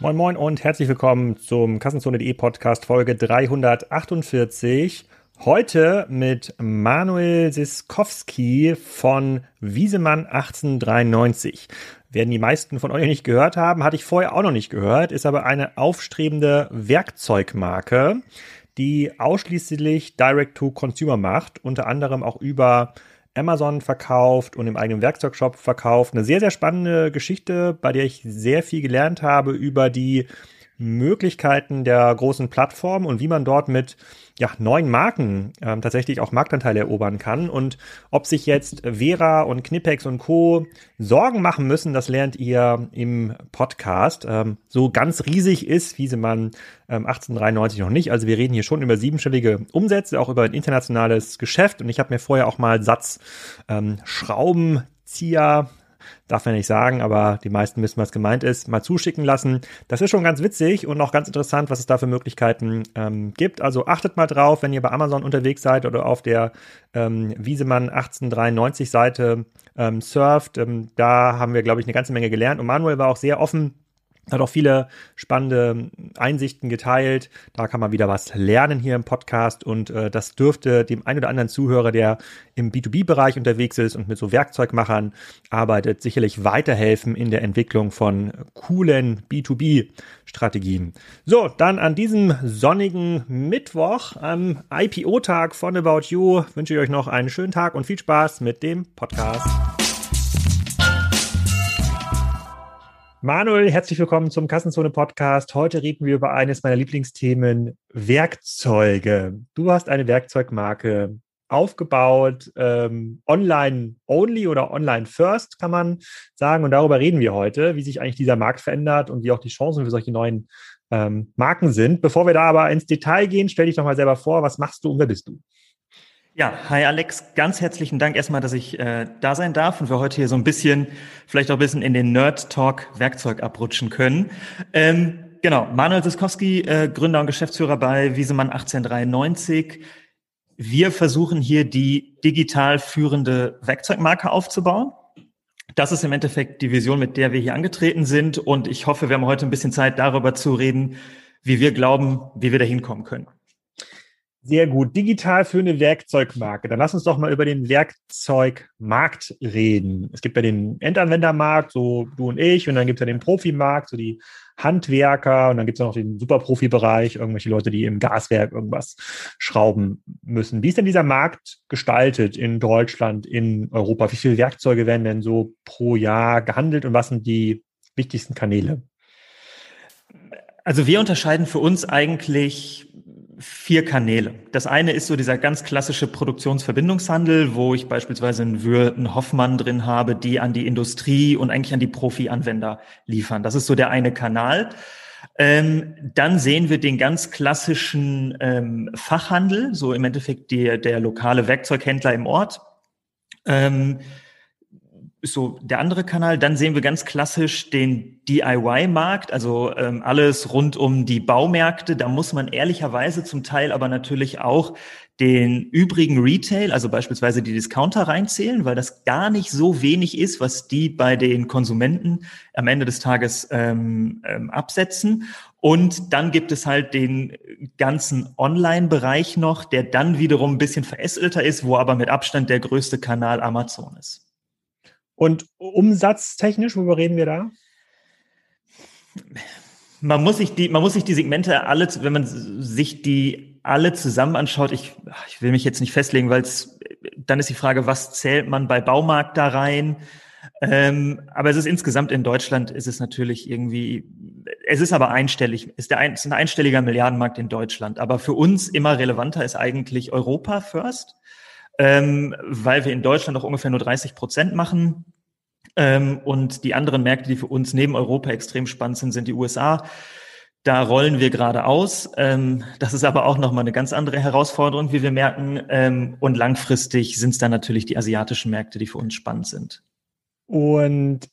Moin Moin und herzlich willkommen zum Kassenzone.de Podcast Folge 348. Heute mit Manuel Siskowski von Wiesemann 1893. Werden die meisten von euch nicht gehört haben, hatte ich vorher auch noch nicht gehört, ist aber eine aufstrebende Werkzeugmarke, die ausschließlich Direct-to-Consumer macht, unter anderem auch über Amazon verkauft und im eigenen Werkzeugshop verkauft. Eine sehr, sehr spannende Geschichte, bei der ich sehr viel gelernt habe über die Möglichkeiten der großen Plattformen und wie man dort mit ja, neuen Marken ähm, tatsächlich auch Marktanteile erobern kann. Und ob sich jetzt Vera und Knipex und Co. Sorgen machen müssen, das lernt ihr im Podcast. Ähm, so ganz riesig ist Wiesemann ähm, 1893 noch nicht. Also wir reden hier schon über siebenstellige Umsätze, auch über ein internationales Geschäft. Und ich habe mir vorher auch mal Satz ähm, Schraubenzieher darf man nicht sagen, aber die meisten wissen, was gemeint ist, mal zuschicken lassen. Das ist schon ganz witzig und auch ganz interessant, was es da für Möglichkeiten ähm, gibt. Also achtet mal drauf, wenn ihr bei Amazon unterwegs seid oder auf der ähm, Wiesemann 1893 Seite ähm, surft. Ähm, da haben wir, glaube ich, eine ganze Menge gelernt. Und Manuel war auch sehr offen hat auch viele spannende Einsichten geteilt. Da kann man wieder was lernen hier im Podcast und äh, das dürfte dem ein oder anderen Zuhörer, der im B2B-Bereich unterwegs ist und mit so Werkzeugmachern arbeitet, sicherlich weiterhelfen in der Entwicklung von coolen B2B-Strategien. So, dann an diesem sonnigen Mittwoch am IPO-Tag von About You wünsche ich euch noch einen schönen Tag und viel Spaß mit dem Podcast. Manuel, herzlich willkommen zum Kassenzone Podcast. Heute reden wir über eines meiner Lieblingsthemen, Werkzeuge. Du hast eine Werkzeugmarke aufgebaut, ähm, online only oder online first, kann man sagen. Und darüber reden wir heute, wie sich eigentlich dieser Markt verändert und wie auch die Chancen für solche neuen ähm, Marken sind. Bevor wir da aber ins Detail gehen, stell dich doch mal selber vor, was machst du und wer bist du? Ja, hi Alex, ganz herzlichen Dank erstmal, dass ich äh, da sein darf und wir heute hier so ein bisschen, vielleicht auch ein bisschen in den Nerd Talk Werkzeug abrutschen können. Ähm, genau, Manuel Siskowski, äh, Gründer und Geschäftsführer bei Wiesemann 1893. Wir versuchen hier die digital führende Werkzeugmarke aufzubauen. Das ist im Endeffekt die Vision, mit der wir hier angetreten sind und ich hoffe, wir haben heute ein bisschen Zeit darüber zu reden, wie wir glauben, wie wir da hinkommen können. Sehr gut. Digital für eine Werkzeugmarke. Dann lass uns doch mal über den Werkzeugmarkt reden. Es gibt ja den Endanwendermarkt, so du und ich, und dann gibt es ja den Profimarkt, so die Handwerker, und dann gibt es ja noch den Superprofi-Bereich, irgendwelche Leute, die im Gaswerk irgendwas schrauben müssen. Wie ist denn dieser Markt gestaltet in Deutschland, in Europa? Wie viele Werkzeuge werden denn so pro Jahr gehandelt und was sind die wichtigsten Kanäle? Also wir unterscheiden für uns eigentlich vier Kanäle. Das eine ist so dieser ganz klassische Produktionsverbindungshandel, wo ich beispielsweise einen Würth, Hoffmann drin habe, die an die Industrie und eigentlich an die Profi-Anwender liefern. Das ist so der eine Kanal. Ähm, dann sehen wir den ganz klassischen ähm, Fachhandel, so im Endeffekt der, der lokale Werkzeughändler im Ort. Ähm, ist so der andere Kanal. Dann sehen wir ganz klassisch den DIY-Markt, also ähm, alles rund um die Baumärkte. Da muss man ehrlicherweise zum Teil aber natürlich auch den übrigen Retail, also beispielsweise die Discounter reinzählen, weil das gar nicht so wenig ist, was die bei den Konsumenten am Ende des Tages ähm, ähm, absetzen. Und dann gibt es halt den ganzen Online-Bereich noch, der dann wiederum ein bisschen verästelter ist, wo aber mit Abstand der größte Kanal Amazon ist. Und umsatztechnisch, worüber reden wir da? Man muss sich die, man muss sich die Segmente alle, wenn man sich die alle zusammen anschaut, ich, ich will mich jetzt nicht festlegen, weil es, dann ist die Frage, was zählt man bei Baumarkt da rein? Ähm, aber es ist insgesamt in Deutschland ist es natürlich irgendwie, es ist aber einstellig, ist der ein, ist ein einstelliger Milliardenmarkt in Deutschland. Aber für uns immer relevanter ist eigentlich Europa first ähm, weil wir in Deutschland auch ungefähr nur 30 Prozent machen. Ähm, und die anderen Märkte, die für uns neben Europa extrem spannend sind, sind die USA. Da rollen wir gerade aus. Ähm, das ist aber auch nochmal eine ganz andere Herausforderung, wie wir merken. Ähm, und langfristig sind es dann natürlich die asiatischen Märkte, die für uns spannend sind. Und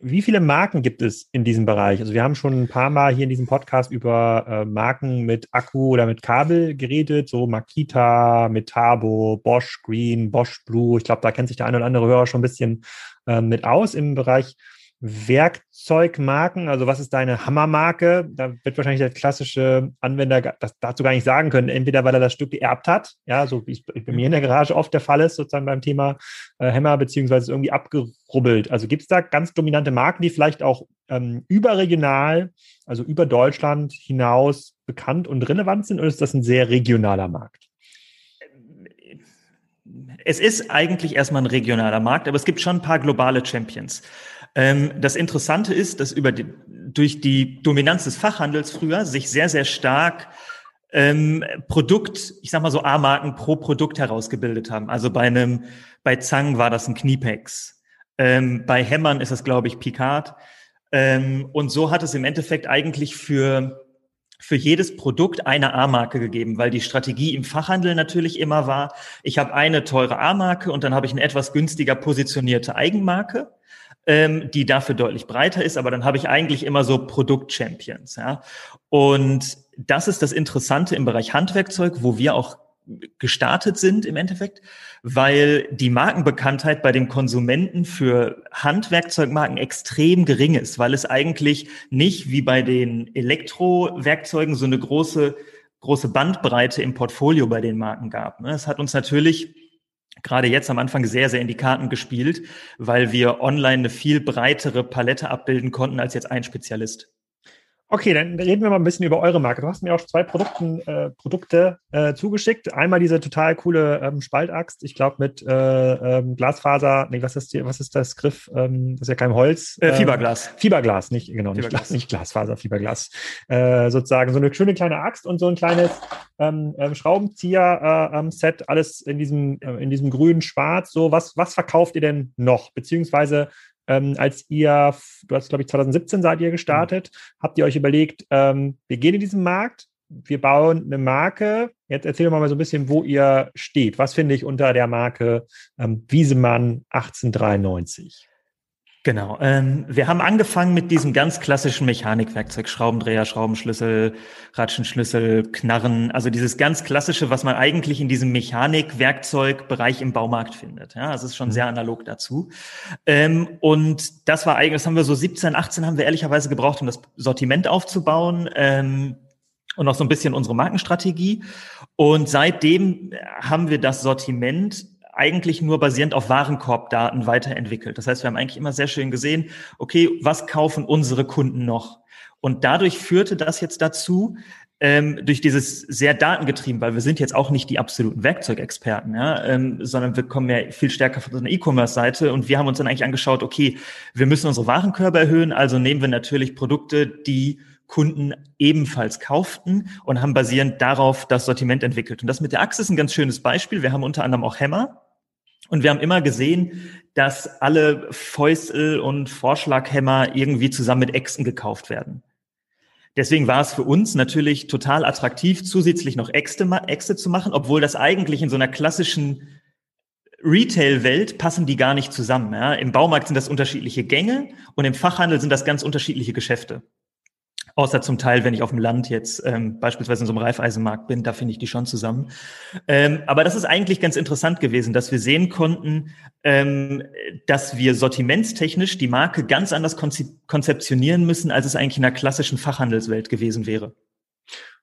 wie viele Marken gibt es in diesem Bereich? Also wir haben schon ein paar Mal hier in diesem Podcast über äh, Marken mit Akku oder mit Kabel geredet, so Makita, Metabo, Bosch Green, Bosch Blue. Ich glaube, da kennt sich der eine oder andere Hörer schon ein bisschen äh, mit aus im Bereich Werkzeugmarken? Also was ist deine Hammermarke? Da wird wahrscheinlich der klassische Anwender das dazu gar nicht sagen können. Entweder weil er das Stück geerbt hat, ja, so wie es bei mir in der Garage oft der Fall ist, sozusagen beim Thema äh, Hammer, beziehungsweise irgendwie abgerubbelt. Also gibt es da ganz dominante Marken, die vielleicht auch ähm, überregional, also über Deutschland hinaus bekannt und relevant sind, oder ist das ein sehr regionaler Markt? Es ist eigentlich erstmal ein regionaler Markt, aber es gibt schon ein paar globale Champions. Ähm, das Interessante ist, dass über die, durch die Dominanz des Fachhandels früher sich sehr, sehr stark ähm, Produkt, ich sag mal so A-Marken pro Produkt herausgebildet haben. Also bei einem, bei Zang war das ein Kniepex. Ähm, bei Hämmern ist das, glaube ich, Picard. Ähm, und so hat es im Endeffekt eigentlich für für jedes Produkt eine A-Marke gegeben, weil die Strategie im Fachhandel natürlich immer war, ich habe eine teure A-Marke und dann habe ich eine etwas günstiger positionierte Eigenmarke ähm, die dafür deutlich breiter ist, aber dann habe ich eigentlich immer so Produkt-Champions. Ja? Und das ist das Interessante im Bereich Handwerkzeug, wo wir auch gestartet sind im Endeffekt, weil die Markenbekanntheit bei dem Konsumenten für Handwerkzeugmarken extrem gering ist, weil es eigentlich nicht wie bei den Elektrowerkzeugen so eine große große Bandbreite im Portfolio bei den Marken gab. Ne? Es hat uns natürlich gerade jetzt am Anfang sehr, sehr in die Karten gespielt, weil wir online eine viel breitere Palette abbilden konnten als jetzt ein Spezialist. Okay, dann reden wir mal ein bisschen über eure Marke. Du hast mir auch zwei Produkten, äh, Produkte äh, zugeschickt. Einmal diese total coole ähm, Spaltaxt, ich glaube mit äh, ähm, Glasfaser, nee, was ist, die, was ist das Griff? Ähm, das ist ja kein Holz. Äh, Fieberglas. Fieberglas, nicht, genau, Fieberglas. Nicht, nicht Glasfaser, Fieberglas. Äh, sozusagen so eine schöne kleine Axt und so ein kleines ähm, ähm, Schraubenzieher-Set, äh, alles in diesem, in diesem grünen Schwarz. So, was, was verkauft ihr denn noch? Beziehungsweise ähm, als ihr, du hast, glaube ich, 2017 seid ihr gestartet, mhm. habt ihr euch überlegt, ähm, wir gehen in diesen Markt, wir bauen eine Marke. Jetzt erzähl doch mal so ein bisschen, wo ihr steht. Was finde ich unter der Marke ähm, Wiesemann 1893? Genau. Ähm, wir haben angefangen mit diesem ganz klassischen Mechanikwerkzeug, Schraubendreher, Schraubenschlüssel, Ratschenschlüssel, Knarren, also dieses ganz klassische, was man eigentlich in diesem Mechanikwerkzeugbereich im Baumarkt findet. Ja, das ist schon mhm. sehr analog dazu. Ähm, und das war eigentlich, das haben wir so 17, 18 haben wir ehrlicherweise gebraucht, um das Sortiment aufzubauen. Ähm, und noch so ein bisschen unsere Markenstrategie. Und seitdem haben wir das Sortiment eigentlich nur basierend auf Warenkorbdaten weiterentwickelt. Das heißt, wir haben eigentlich immer sehr schön gesehen, okay, was kaufen unsere Kunden noch? Und dadurch führte das jetzt dazu, ähm, durch dieses sehr datengetrieben, weil wir sind jetzt auch nicht die absoluten Werkzeugexperten, ja, ähm, sondern wir kommen ja viel stärker von einer E-Commerce-Seite und wir haben uns dann eigentlich angeschaut, okay, wir müssen unsere Warenkörbe erhöhen, also nehmen wir natürlich Produkte, die Kunden ebenfalls kauften und haben basierend darauf das Sortiment entwickelt. Und das mit der Achse ist ein ganz schönes Beispiel. Wir haben unter anderem auch Hämmer. Und wir haben immer gesehen, dass alle Fäustel und Vorschlaghämmer irgendwie zusammen mit Äxten gekauft werden. Deswegen war es für uns natürlich total attraktiv, zusätzlich noch Äxte, Äxte zu machen, obwohl das eigentlich in so einer klassischen Retail-Welt passen die gar nicht zusammen. Ja? Im Baumarkt sind das unterschiedliche Gänge und im Fachhandel sind das ganz unterschiedliche Geschäfte. Außer zum Teil, wenn ich auf dem Land jetzt ähm, beispielsweise in so einem Reifeisenmarkt bin, da finde ich die schon zusammen. Ähm, aber das ist eigentlich ganz interessant gewesen, dass wir sehen konnten, ähm, dass wir sortimentstechnisch die Marke ganz anders konzeptionieren müssen, als es eigentlich in der klassischen Fachhandelswelt gewesen wäre.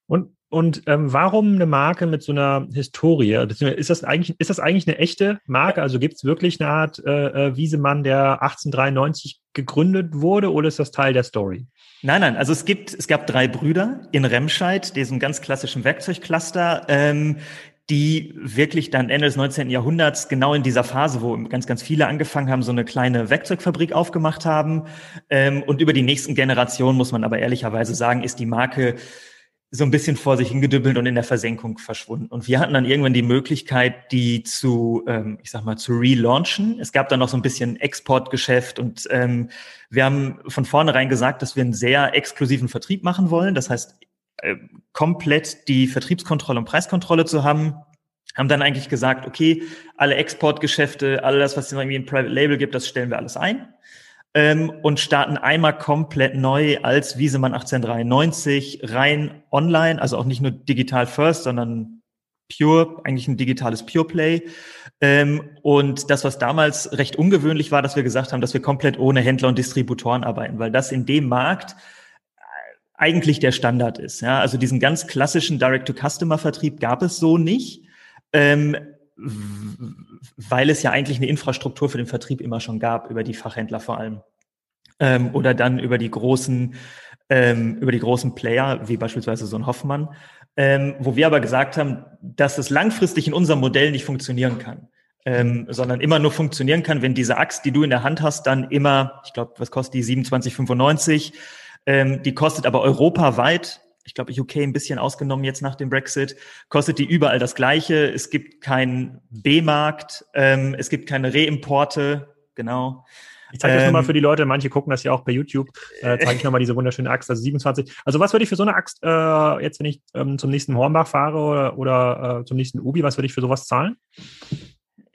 Und, und ähm, warum eine Marke mit so einer Historie? Ist das eigentlich, ist das eigentlich eine echte Marke? Also gibt es wirklich eine Art äh, äh Wiesemann, der 1893 gegründet wurde, oder ist das Teil der Story? Nein, nein, also es gibt, es gab drei Brüder in Remscheid, diesem ganz klassischen Werkzeugcluster, ähm, die wirklich dann Ende des 19. Jahrhunderts genau in dieser Phase, wo ganz, ganz viele angefangen haben, so eine kleine Werkzeugfabrik aufgemacht haben. Ähm, und über die nächsten Generationen, muss man aber ehrlicherweise sagen, ist die Marke so ein bisschen vor sich hingedübbelt und in der Versenkung verschwunden. Und wir hatten dann irgendwann die Möglichkeit, die zu, ähm, ich sag mal, zu relaunchen. Es gab dann noch so ein bisschen Exportgeschäft und ähm, wir haben von vornherein gesagt, dass wir einen sehr exklusiven Vertrieb machen wollen. Das heißt, äh, komplett die Vertriebskontrolle und Preiskontrolle zu haben. Haben dann eigentlich gesagt, okay, alle Exportgeschäfte, alles, was es irgendwie ein Private Label gibt, das stellen wir alles ein ähm, und starten einmal komplett neu als Wiesemann 1893 rein online, also auch nicht nur digital first, sondern Pure, eigentlich ein digitales Pure Play. Ähm, und das, was damals recht ungewöhnlich war, dass wir gesagt haben, dass wir komplett ohne Händler und Distributoren arbeiten, weil das in dem Markt eigentlich der Standard ist. Ja? Also diesen ganz klassischen Direct-to-Customer-Vertrieb gab es so nicht, ähm, weil es ja eigentlich eine Infrastruktur für den Vertrieb immer schon gab, über die Fachhändler vor allem. Ähm, oder dann über die großen, ähm, über die großen Player, wie beispielsweise so ein Hoffmann, ähm, wo wir aber gesagt haben, dass es langfristig in unserem Modell nicht funktionieren kann. Ähm, sondern immer nur funktionieren kann, wenn diese Axt, die du in der Hand hast, dann immer, ich glaube, was kostet die 27,95, ähm, die kostet aber europaweit, ich glaube UK ein bisschen ausgenommen jetzt nach dem Brexit, kostet die überall das Gleiche. Es gibt keinen B-Markt, ähm, es gibt keine Reimporte, genau. Ich zeige das ähm, nochmal für die Leute, manche gucken das ja auch bei YouTube, äh, zeige ich nochmal diese wunderschöne Axt, also 27. Also was würde ich für so eine Axt, äh, jetzt wenn ich ähm, zum nächsten Hornbach fahre oder, oder äh, zum nächsten Ubi, was würde ich für sowas zahlen?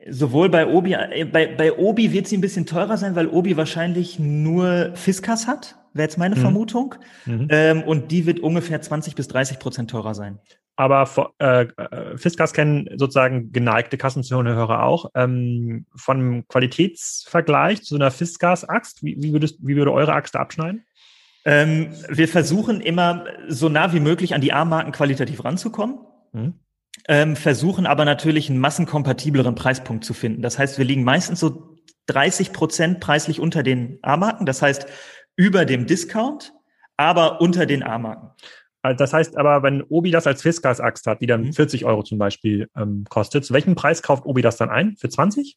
Sowohl bei Obi, äh, bei, bei Obi wird sie ein bisschen teurer sein, weil Obi wahrscheinlich nur Fiskas hat wäre jetzt meine mhm. Vermutung. Mhm. Ähm, und die wird ungefähr 20 bis 30 Prozent teurer sein. Aber äh, äh, Fiskas kennen sozusagen geneigte Kassenzuhörer auch. Ähm, von Qualitätsvergleich zu einer Fiskas-Axt, wie, wie, wie würde eure Axt abschneiden? Ähm, wir versuchen immer so nah wie möglich an die A-Marken qualitativ ranzukommen. Mhm. Ähm, versuchen aber natürlich einen massenkompatibleren Preispunkt zu finden. Das heißt, wir liegen meistens so 30 Prozent preislich unter den A-Marken. Das heißt, über dem Discount, aber unter den A-Marken. Also das heißt aber, wenn Obi das als Fiskas-Axt hat, die dann 40 mhm. Euro zum Beispiel ähm, kostet, zu welchem Preis kauft Obi das dann ein? Für 20?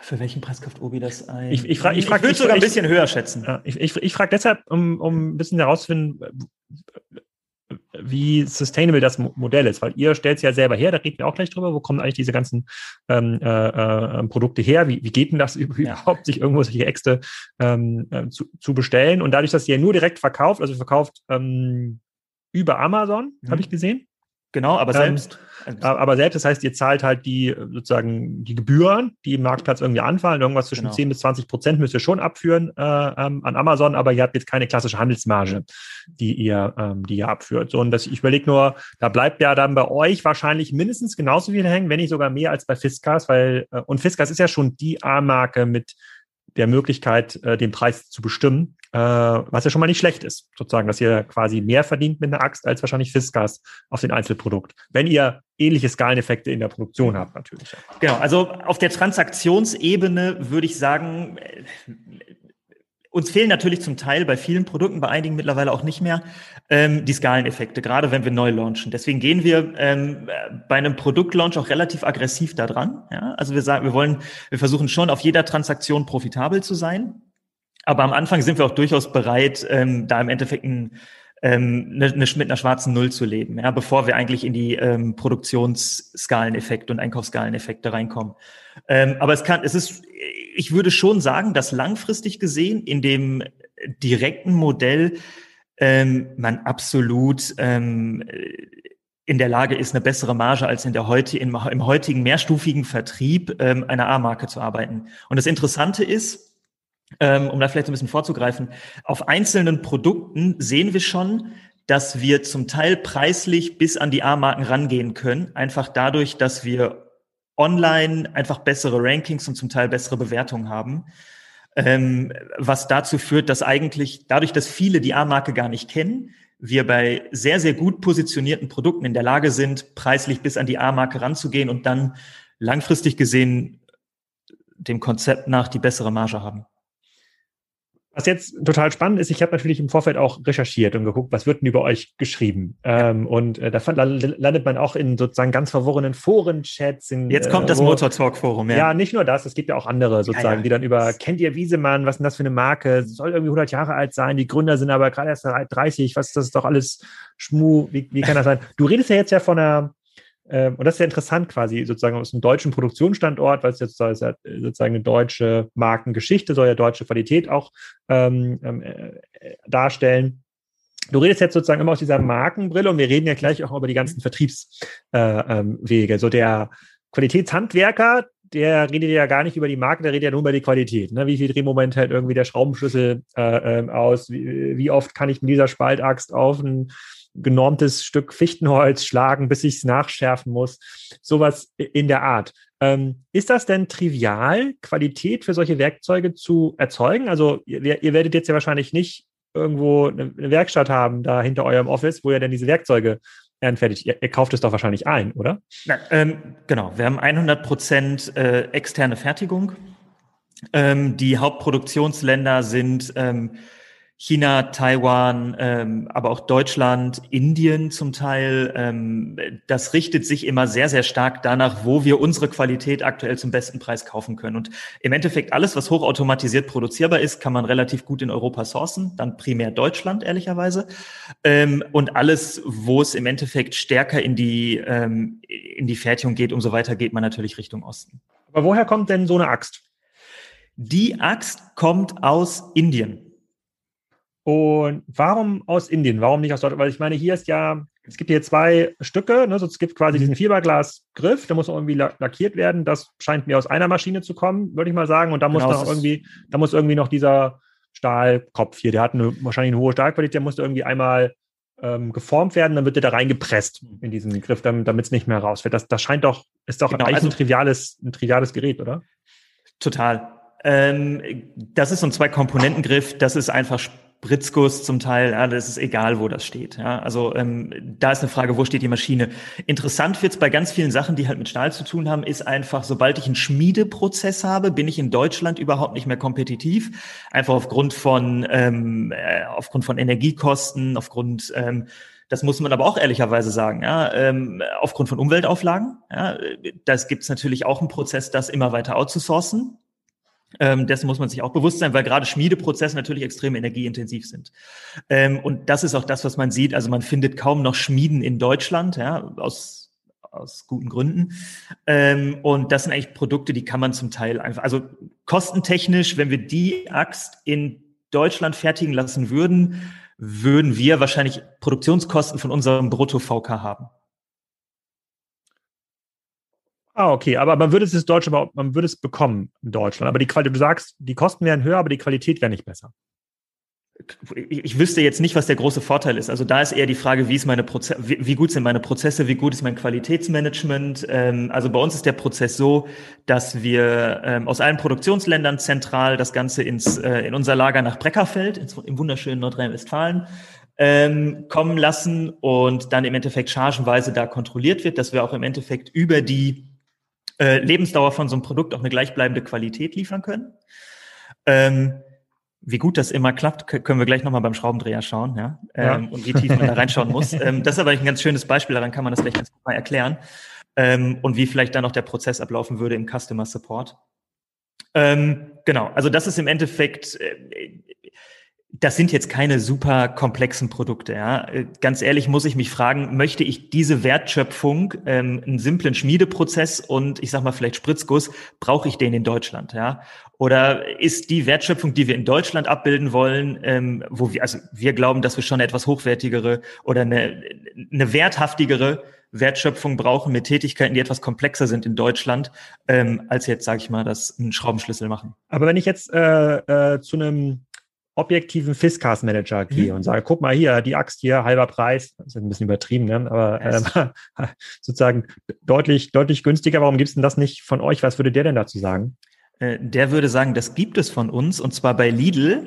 Für welchen Preis kauft Obi das ein? Ich, ich, frag, ich, frag, ich würde sogar ein bisschen höher schätzen. Ich ich, ich frage deshalb, um, um ein bisschen herauszufinden, wie sustainable das Modell ist, weil ihr stellt es ja selber her, da reden wir auch gleich drüber, wo kommen eigentlich diese ganzen ähm, äh, äh, Produkte her, wie, wie geht denn das überhaupt, sich irgendwo solche Äxte ähm, äh, zu, zu bestellen? Und dadurch, dass ihr nur direkt verkauft, also verkauft ähm, über Amazon, mhm. habe ich gesehen, Genau, aber ähm, selbst. Ähm, aber selbst, das heißt, ihr zahlt halt die sozusagen die Gebühren, die im Marktplatz irgendwie anfallen. Irgendwas zwischen genau. 10 bis 20 Prozent müsst ihr schon abführen äh, ähm, an Amazon, aber ihr habt jetzt keine klassische Handelsmarge, die ihr, ähm, die ihr abführt. So, und das, ich überlege nur, da bleibt ja dann bei euch wahrscheinlich mindestens genauso viel hängen, wenn nicht sogar mehr als bei Fiskas, weil, äh, und Fiskas ist ja schon die A-Marke mit der Möglichkeit, äh, den Preis zu bestimmen, äh, was ja schon mal nicht schlecht ist, sozusagen, dass ihr quasi mehr verdient mit einer Axt als wahrscheinlich Fiskas auf den Einzelprodukt. Wenn ihr ähnliche Skaleneffekte in der Produktion habt, natürlich. Genau, also auf der Transaktionsebene würde ich sagen, uns fehlen natürlich zum Teil bei vielen Produkten, bei einigen mittlerweile auch nicht mehr, ähm, die Skaleneffekte, gerade wenn wir neu launchen. Deswegen gehen wir ähm, bei einem Produktlaunch auch relativ aggressiv da dran. Ja? Also wir sagen, wir wollen, wir versuchen schon auf jeder Transaktion profitabel zu sein. Aber am Anfang sind wir auch durchaus bereit, ähm, da im Endeffekt ein ähm, eine, eine, mit einer schwarzen Null zu leben, ja, bevor wir eigentlich in die ähm, Produktionsskaleneffekte und Einkaufsskaleneffekte reinkommen. Ähm, aber es kann, es ist, ich würde schon sagen, dass langfristig gesehen in dem direkten Modell ähm, man absolut ähm, in der Lage ist, eine bessere Marge als in der heute, im, im heutigen mehrstufigen Vertrieb ähm, einer A-Marke zu arbeiten. Und das Interessante ist, ähm, um da vielleicht ein bisschen vorzugreifen, auf einzelnen Produkten sehen wir schon, dass wir zum Teil preislich bis an die A-Marken rangehen können, einfach dadurch, dass wir online einfach bessere Rankings und zum Teil bessere Bewertungen haben. Ähm, was dazu führt, dass eigentlich dadurch, dass viele die A-Marke gar nicht kennen, wir bei sehr, sehr gut positionierten Produkten in der Lage sind, preislich bis an die A-Marke ranzugehen und dann langfristig gesehen dem Konzept nach die bessere Marge haben. Was jetzt total spannend ist, ich habe natürlich im Vorfeld auch recherchiert und geguckt, was wird denn über euch geschrieben. Ähm, und äh, da landet man auch in sozusagen ganz verworrenen Foren-Chats. Jetzt kommt äh, das Motor Talk Forum, ja. Ja, nicht nur das, es gibt ja auch andere sozusagen, ja, ja. die dann über, kennt ihr Wiesemann, was ist denn das für eine Marke? Soll irgendwie 100 Jahre alt sein, die Gründer sind aber gerade erst 30, was ist das ist doch alles Schmu, wie, wie kann das sein? Du redest ja jetzt ja von einer und das ist ja interessant quasi sozusagen aus einem deutschen Produktionsstandort, weil es jetzt sozusagen eine deutsche Markengeschichte, soll ja deutsche Qualität auch ähm, ähm, äh, darstellen. Du redest jetzt sozusagen immer aus dieser Markenbrille und wir reden ja gleich auch über die ganzen Vertriebswege. Äh, ähm, so der Qualitätshandwerker, der redet ja gar nicht über die Marke, der redet ja nur über die Qualität. Ne? Wie viel Drehmoment hält irgendwie der Schraubenschlüssel äh, ähm, aus? Wie, wie, oft kann ich mit dieser Spaltaxt auf ein genormtes Stück Fichtenholz schlagen, bis ich es nachschärfen muss. Sowas in der Art. Ähm, ist das denn trivial, Qualität für solche Werkzeuge zu erzeugen? Also ihr, ihr werdet jetzt ja wahrscheinlich nicht irgendwo eine, eine Werkstatt haben, da hinter eurem Office, wo ihr denn diese Werkzeuge fertig. Ihr, ihr, kauft es doch wahrscheinlich ein, oder? Ja, ähm, genau. Wir haben 100 Prozent äh, externe Fertigung. Ähm, die Hauptproduktionsländer sind ähm, China, Taiwan, ähm, aber auch Deutschland, Indien zum Teil. Ähm, das richtet sich immer sehr, sehr stark danach, wo wir unsere Qualität aktuell zum besten Preis kaufen können. Und im Endeffekt alles, was hochautomatisiert produzierbar ist, kann man relativ gut in Europa sourcen, dann primär Deutschland, ehrlicherweise. Ähm, und alles, wo es im Endeffekt stärker in die, ähm, in die Fertigung geht, umso weiter geht man natürlich Richtung Osten. Aber woher kommt denn so eine Axt? Die Axt kommt aus Indien. Und warum aus Indien? Warum nicht aus Deutschland? Weil ich meine, hier ist ja, es gibt hier zwei Stücke, ne? so, es gibt quasi diesen Fiberglasgriff, der muss irgendwie lackiert werden. Das scheint mir aus einer Maschine zu kommen, würde ich mal sagen. Und da muss genau, noch irgendwie, da muss irgendwie noch dieser Stahlkopf hier, der hat eine, wahrscheinlich eine hohe Stahlqualität, der musste irgendwie einmal ähm, geformt werden, dann wird der da reingepresst in diesen Griff, damit es nicht mehr rausfällt. Das, das scheint doch, ist doch genau, eigentlich also, ein triviales, ein triviales Gerät, oder? Total. Ähm, das ist so ein Zwei-Komponenten-Griff, das ist einfach Spritzguss zum Teil, ja, das ist egal, wo das steht. Ja. Also ähm, da ist eine Frage, wo steht die Maschine? Interessant wird's bei ganz vielen Sachen, die halt mit Stahl zu tun haben, ist einfach, sobald ich einen Schmiedeprozess habe, bin ich in Deutschland überhaupt nicht mehr kompetitiv. Einfach aufgrund von ähm, äh, aufgrund von Energiekosten, aufgrund ähm, das muss man aber auch ehrlicherweise sagen, ja, ähm, aufgrund von Umweltauflagen. Ja, das gibt es natürlich auch einen Prozess, das immer weiter outzusourcen. Ähm, dessen muss man sich auch bewusst sein, weil gerade Schmiedeprozesse natürlich extrem energieintensiv sind. Ähm, und das ist auch das, was man sieht. Also man findet kaum noch Schmieden in Deutschland, ja, aus, aus guten Gründen. Ähm, und das sind eigentlich Produkte, die kann man zum Teil einfach, also kostentechnisch, wenn wir die Axt in Deutschland fertigen lassen würden, würden wir wahrscheinlich Produktionskosten von unserem Brutto-VK haben. Ah, okay, aber man würde es in Deutschland, man würde es bekommen in Deutschland. Aber die Qualität, du sagst, die Kosten wären höher, aber die Qualität wäre nicht besser. Ich wüsste jetzt nicht, was der große Vorteil ist. Also da ist eher die Frage, wie ist meine Proze wie, wie gut sind meine Prozesse, wie gut ist mein Qualitätsmanagement. Ähm, also bei uns ist der Prozess so, dass wir ähm, aus allen Produktionsländern zentral das Ganze ins äh, in unser Lager nach Breckerfeld ins, im wunderschönen Nordrhein-Westfalen ähm, kommen lassen und dann im Endeffekt chargenweise da kontrolliert wird, dass wir auch im Endeffekt über die äh, Lebensdauer von so einem Produkt auch eine gleichbleibende Qualität liefern können. Ähm, wie gut das immer klappt, können wir gleich nochmal beim Schraubendreher schauen, ja, ähm, ja. und wie tief man da reinschauen muss. Ähm, das ist aber ein ganz schönes Beispiel, daran kann man das vielleicht ganz gut mal erklären ähm, und wie vielleicht dann noch der Prozess ablaufen würde im Customer Support. Ähm, genau, also das ist im Endeffekt äh, das sind jetzt keine super komplexen Produkte. Ja. Äh, ganz ehrlich muss ich mich fragen, möchte ich diese Wertschöpfung, ähm, einen simplen Schmiedeprozess und ich sag mal vielleicht Spritzguss, brauche ich den in Deutschland? Ja? Oder ist die Wertschöpfung, die wir in Deutschland abbilden wollen, ähm, wo wir, also wir glauben, dass wir schon eine etwas hochwertigere oder eine, eine werthaftigere Wertschöpfung brauchen mit Tätigkeiten, die etwas komplexer sind in Deutschland, ähm, als jetzt, sage ich mal, das einen Schraubenschlüssel machen. Aber wenn ich jetzt äh, äh, zu einem objektiven Fiscas Manager gehe mhm. und sage, guck mal hier, die Axt hier, halber Preis, das ist ein bisschen übertrieben, ne? aber äh, sozusagen deutlich, deutlich günstiger. Warum gibt es denn das nicht von euch? Was würde der denn dazu sagen? Äh, der würde sagen, das gibt es von uns und zwar bei Lidl.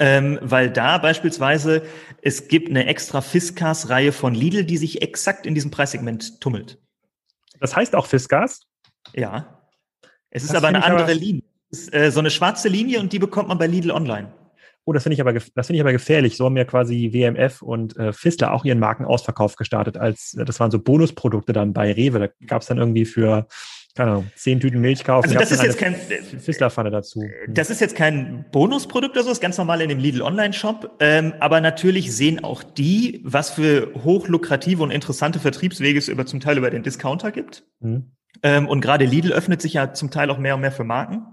Ähm, weil da beispielsweise es gibt eine extra Fiskas-Reihe von Lidl, die sich exakt in diesem Preissegment tummelt. Das heißt auch Fiskas? Ja. Es ist das aber eine andere aber, Linie. Es ist äh, so eine schwarze Linie und die bekommt man bei Lidl online. Oh, das finde ich aber, das finde ich aber gefährlich. So haben ja quasi WMF und äh, Fissler auch ihren Markenausverkauf gestartet als, äh, das waren so Bonusprodukte dann bei Rewe. Da gab es dann irgendwie für, keine Ahnung, zehn Tüten Milch kaufen. Also das ist jetzt kein Fissler-Pfanne dazu. Das ist jetzt kein Bonusprodukt oder so, ist ganz normal in dem Lidl Online-Shop. Ähm, aber natürlich sehen auch die, was für hochlukrative und interessante Vertriebswege es über zum Teil über den Discounter gibt. Mhm. Ähm, und gerade Lidl öffnet sich ja zum Teil auch mehr und mehr für Marken.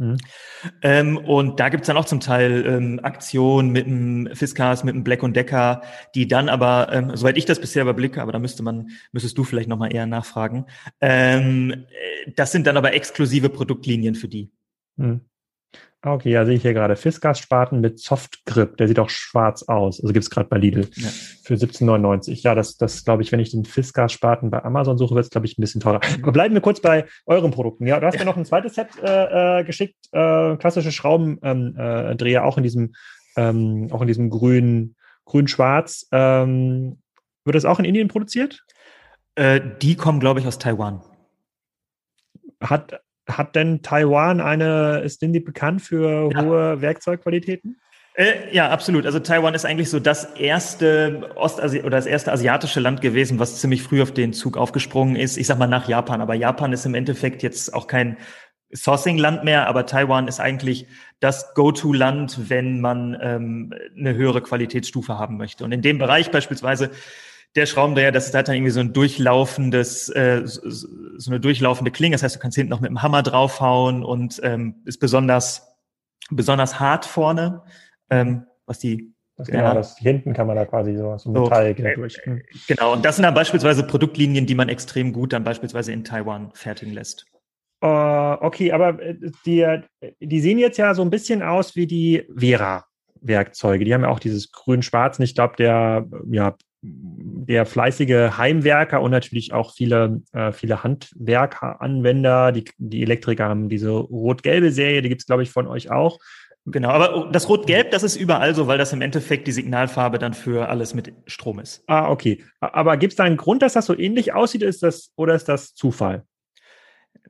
Mhm. Ähm, und da gibt's dann auch zum Teil ähm, Aktionen mit dem Fiskas, mit dem Black und Decker, die dann aber, ähm, soweit ich das bisher überblicke, aber da müsste man, müsstest du vielleicht nochmal eher nachfragen, ähm, äh, das sind dann aber exklusive Produktlinien für die. Mhm. Okay, ja, sehe ich hier gerade. Fiskars-Spaten mit Soft-Grip. Der sieht auch schwarz aus. Also gibt es gerade bei Lidl ja. für 17,99. Ja, das, das glaube ich, wenn ich den Fiskars-Spaten bei Amazon suche, wird es, glaube ich, ein bisschen teurer. Aber bleiben wir kurz bei euren Produkten. Ja, du hast ja. mir noch ein zweites Set äh, äh, geschickt. Äh, klassische Schraubendreher, ähm, äh, auch in diesem, ähm, auch in diesem grün, grün-schwarz. Ähm, wird das auch in Indien produziert? Äh, die kommen, glaube ich, aus Taiwan. Hat hat denn Taiwan eine, ist die bekannt für ja. hohe Werkzeugqualitäten? Äh, ja, absolut. Also Taiwan ist eigentlich so das erste Ostasi oder das erste asiatische Land gewesen, was ziemlich früh auf den Zug aufgesprungen ist. Ich sag mal nach Japan, aber Japan ist im Endeffekt jetzt auch kein Sourcing-Land mehr, aber Taiwan ist eigentlich das Go-to-Land, wenn man ähm, eine höhere Qualitätsstufe haben möchte. Und in dem Bereich beispielsweise der Schraubendreher, das hat dann irgendwie so ein durchlaufendes, äh, so eine durchlaufende Klinge. Das heißt, du kannst hinten noch mit dem Hammer draufhauen und ähm, ist besonders, besonders hart vorne, ähm, was die das genau, ja. das hinten kann man da quasi so, so Metall so, äh, durch. Hm. Genau, und das sind dann beispielsweise Produktlinien, die man extrem gut dann beispielsweise in Taiwan fertigen lässt. Uh, okay, aber äh, die, die sehen jetzt ja so ein bisschen aus wie die Vera-Werkzeuge. Die haben ja auch dieses grün-schwarz. Ich glaube, der ja, der fleißige Heimwerker und natürlich auch viele, äh, viele Handwerkeranwender, die, die Elektriker haben diese rot-gelbe Serie, die gibt es, glaube ich, von euch auch. Genau, aber das Rot-Gelb, das ist überall so, weil das im Endeffekt die Signalfarbe dann für alles mit Strom ist. Ah, okay. Aber gibt es da einen Grund, dass das so ähnlich aussieht, ist das, oder ist das Zufall?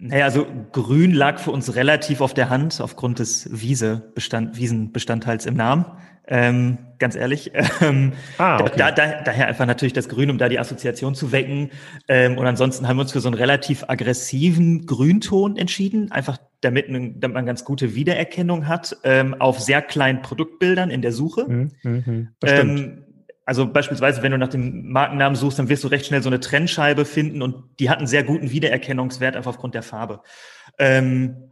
Naja, also grün lag für uns relativ auf der Hand aufgrund des Wiese-Bestand, Wiesenbestandteils im Namen. Ähm, ganz ehrlich. Ähm, ah, okay. da, da, daher einfach natürlich das Grün, um da die Assoziation zu wecken. Ähm, und ansonsten haben wir uns für so einen relativ aggressiven Grünton entschieden, einfach damit, damit man ganz gute Wiedererkennung hat ähm, auf sehr kleinen Produktbildern in der Suche. Mhm, mh, also beispielsweise, wenn du nach dem Markennamen suchst, dann wirst du recht schnell so eine Trennscheibe finden und die hat einen sehr guten Wiedererkennungswert einfach aufgrund der Farbe. Ähm,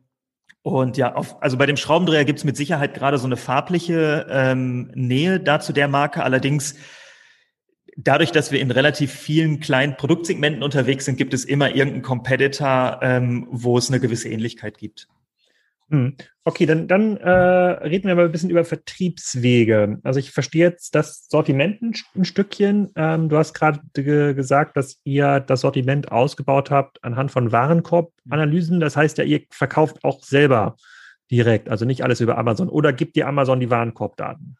und ja, auf, also bei dem Schraubendreher gibt's mit Sicherheit gerade so eine farbliche ähm, Nähe da zu der Marke. Allerdings dadurch, dass wir in relativ vielen kleinen Produktsegmenten unterwegs sind, gibt es immer irgendeinen Competitor, ähm, wo es eine gewisse Ähnlichkeit gibt. Hm. Okay, dann, dann äh, reden wir mal ein bisschen über Vertriebswege. Also ich verstehe jetzt das Sortiment ein, Stückchen. Ähm, du hast gerade ge gesagt, dass ihr das Sortiment ausgebaut habt anhand von Warenkorbanalysen. Das heißt ja, ihr verkauft auch selber direkt, also nicht alles über Amazon. Oder gibt dir Amazon die Warenkorbdaten?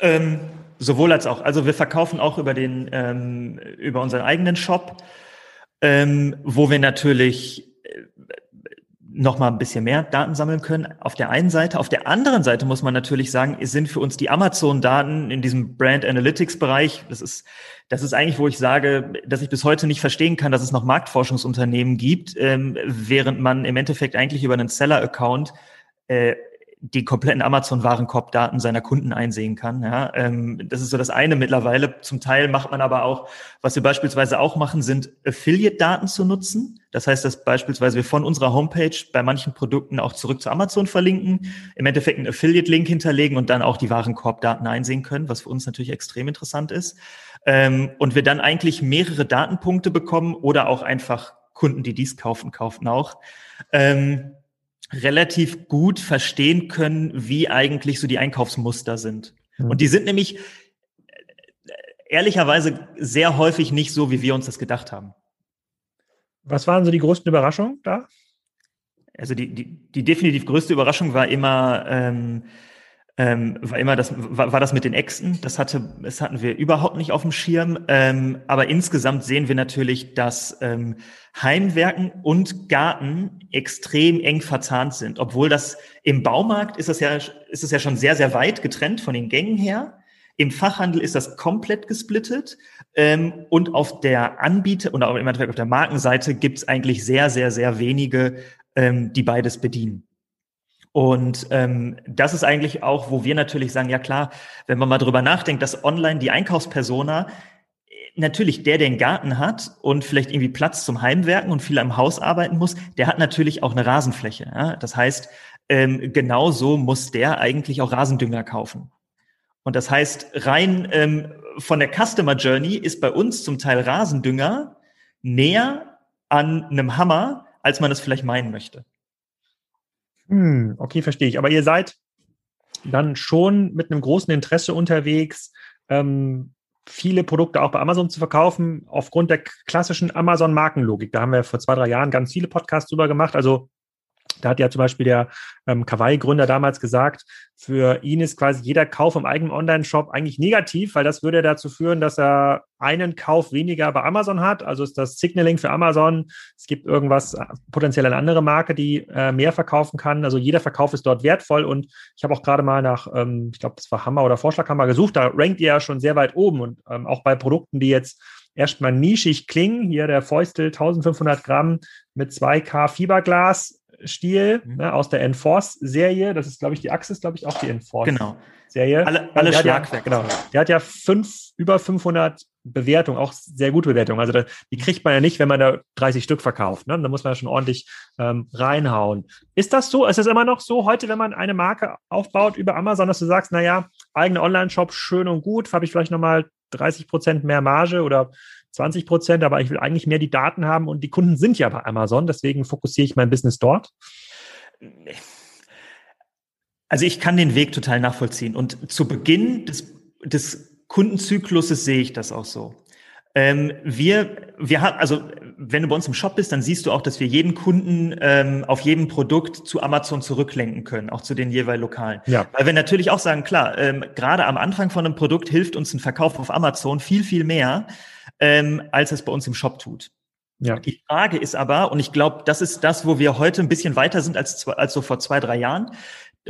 Ähm, sowohl als auch. Also wir verkaufen auch über den ähm, über unseren eigenen Shop, ähm, wo wir natürlich noch mal ein bisschen mehr Daten sammeln können. Auf der einen Seite. Auf der anderen Seite muss man natürlich sagen, es sind für uns die Amazon-Daten in diesem Brand Analytics-Bereich. Das ist, das ist eigentlich, wo ich sage, dass ich bis heute nicht verstehen kann, dass es noch Marktforschungsunternehmen gibt, ähm, während man im Endeffekt eigentlich über einen Seller-Account äh, die kompletten Amazon-Warenkorb-Daten seiner Kunden einsehen kann. Ja, ähm, das ist so das eine mittlerweile. Zum Teil macht man aber auch, was wir beispielsweise auch machen, sind Affiliate-Daten zu nutzen. Das heißt, dass beispielsweise wir von unserer Homepage bei manchen Produkten auch zurück zu Amazon verlinken, im Endeffekt einen Affiliate-Link hinterlegen und dann auch die Warenkorb-Daten einsehen können, was für uns natürlich extrem interessant ist. Ähm, und wir dann eigentlich mehrere Datenpunkte bekommen oder auch einfach Kunden, die dies kaufen, kaufen auch. Ähm, relativ gut verstehen können, wie eigentlich so die Einkaufsmuster sind. Mhm. Und die sind nämlich äh, ehrlicherweise sehr häufig nicht so, wie wir uns das gedacht haben. Was waren so die größten Überraschungen da? Also die, die, die definitiv größte Überraschung war immer, ähm, ähm, war immer das, war, war das mit den Äxten. Das hatte, das hatten wir überhaupt nicht auf dem Schirm. Ähm, aber insgesamt sehen wir natürlich, dass ähm, Heimwerken und Garten extrem eng verzahnt sind. Obwohl das im Baumarkt ist das ja, ist es ja schon sehr, sehr weit getrennt von den Gängen her. Im Fachhandel ist das komplett gesplittet. Ähm, und auf der Anbieter und im Endeffekt auf der Markenseite gibt es eigentlich sehr, sehr, sehr wenige, ähm, die beides bedienen. Und ähm, das ist eigentlich auch, wo wir natürlich sagen, ja klar, wenn man mal drüber nachdenkt, dass online die Einkaufspersona natürlich der, der einen Garten hat und vielleicht irgendwie Platz zum Heimwerken und viel am Haus arbeiten muss, der hat natürlich auch eine Rasenfläche. Ja? Das heißt, ähm, genau so muss der eigentlich auch Rasendünger kaufen. Und das heißt, rein ähm, von der Customer Journey ist bei uns zum Teil Rasendünger näher an einem Hammer, als man es vielleicht meinen möchte. Hm, okay, verstehe ich. Aber ihr seid dann schon mit einem großen Interesse unterwegs, ähm, viele Produkte auch bei Amazon zu verkaufen, aufgrund der klassischen Amazon-Markenlogik. Da haben wir vor zwei, drei Jahren ganz viele Podcasts drüber gemacht. Also da hat ja zum Beispiel der ähm, Kawaii-Gründer damals gesagt, für ihn ist quasi jeder Kauf im eigenen Online-Shop eigentlich negativ, weil das würde dazu führen, dass er einen Kauf weniger bei Amazon hat. Also ist das Signaling für Amazon. Es gibt irgendwas, äh, potenziell eine andere Marke, die äh, mehr verkaufen kann. Also jeder Verkauf ist dort wertvoll. Und ich habe auch gerade mal nach, ähm, ich glaube, das war Hammer oder Vorschlaghammer gesucht. Da rankt ihr ja schon sehr weit oben. Und ähm, auch bei Produkten, die jetzt erstmal nischig klingen, hier der Feustel 1500 Gramm mit 2K Fiberglas, Stil mhm. ne, aus der Enforce-Serie. Das ist, glaube ich, die Achse ist, glaube ich, auch die Enforce-Serie. Genau. Alle, alle Schlagwerke. Ja, genau. Der hat ja fünf, über 500 Bewertungen, auch sehr gute Bewertungen. Also da, die kriegt man ja nicht, wenn man da 30 Stück verkauft. Ne? Da muss man ja schon ordentlich ähm, reinhauen. Ist das so? Ist das immer noch so heute, wenn man eine Marke aufbaut über Amazon, dass du sagst, naja, eigene Online-Shop, schön und gut, habe ich vielleicht nochmal 30 Prozent mehr Marge oder 20 Prozent, aber ich will eigentlich mehr die Daten haben und die Kunden sind ja bei Amazon, deswegen fokussiere ich mein Business dort. Also ich kann den Weg total nachvollziehen und zu Beginn des, des Kundenzykluses sehe ich das auch so. Ähm, wir, wir haben, also wenn du bei uns im Shop bist, dann siehst du auch, dass wir jeden Kunden ähm, auf jedem Produkt zu Amazon zurücklenken können, auch zu den jeweils lokalen. Ja. Weil wir natürlich auch sagen, klar, ähm, gerade am Anfang von einem Produkt hilft uns ein Verkauf auf Amazon viel, viel mehr, ähm, als es bei uns im Shop tut. Ja. Die Frage ist aber, und ich glaube, das ist das, wo wir heute ein bisschen weiter sind als, als so vor zwei, drei Jahren.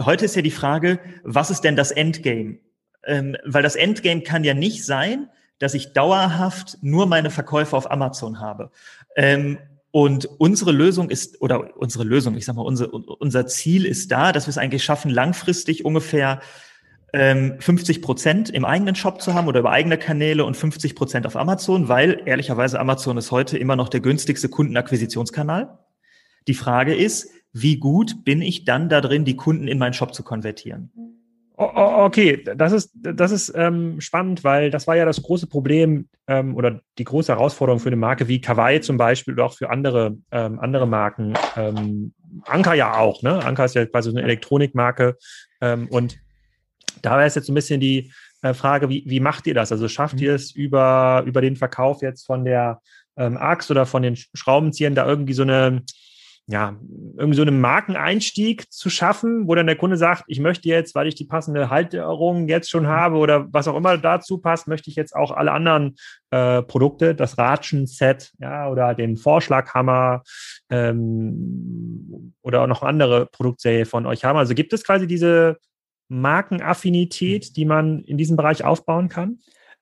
Heute ist ja die Frage, was ist denn das Endgame? Ähm, weil das Endgame kann ja nicht sein, dass ich dauerhaft nur meine Verkäufe auf Amazon habe. Ähm, und unsere Lösung ist, oder unsere Lösung, ich sag mal, unser, unser Ziel ist da, dass wir es eigentlich schaffen, langfristig ungefähr ähm, 50 Prozent im eigenen Shop zu haben oder über eigene Kanäle und 50 Prozent auf Amazon, weil ehrlicherweise Amazon ist heute immer noch der günstigste Kundenakquisitionskanal. Die Frage ist, wie gut bin ich dann da drin, die Kunden in meinen Shop zu konvertieren? Okay, das ist, das ist ähm, spannend, weil das war ja das große Problem ähm, oder die große Herausforderung für eine Marke wie Kawaii zum Beispiel oder auch für andere, ähm, andere Marken. Ähm, Anker ja auch, ne? Anker ist ja quasi eine Elektronikmarke ähm, und da wäre es jetzt so ein bisschen die äh, Frage, wie, wie macht ihr das? Also schafft mhm. ihr es über, über den Verkauf jetzt von der ähm, Axt oder von den Schraubenziehern da irgendwie so eine, ja, irgendwie so einen Markeneinstieg zu schaffen, wo dann der Kunde sagt, ich möchte jetzt, weil ich die passende Halterung jetzt schon habe oder was auch immer dazu passt, möchte ich jetzt auch alle anderen äh, Produkte, das Ratschen-Set, ja, oder den Vorschlaghammer ähm, oder auch noch andere Produktserie von euch haben. Also gibt es quasi diese Markenaffinität, die man in diesem Bereich aufbauen kann?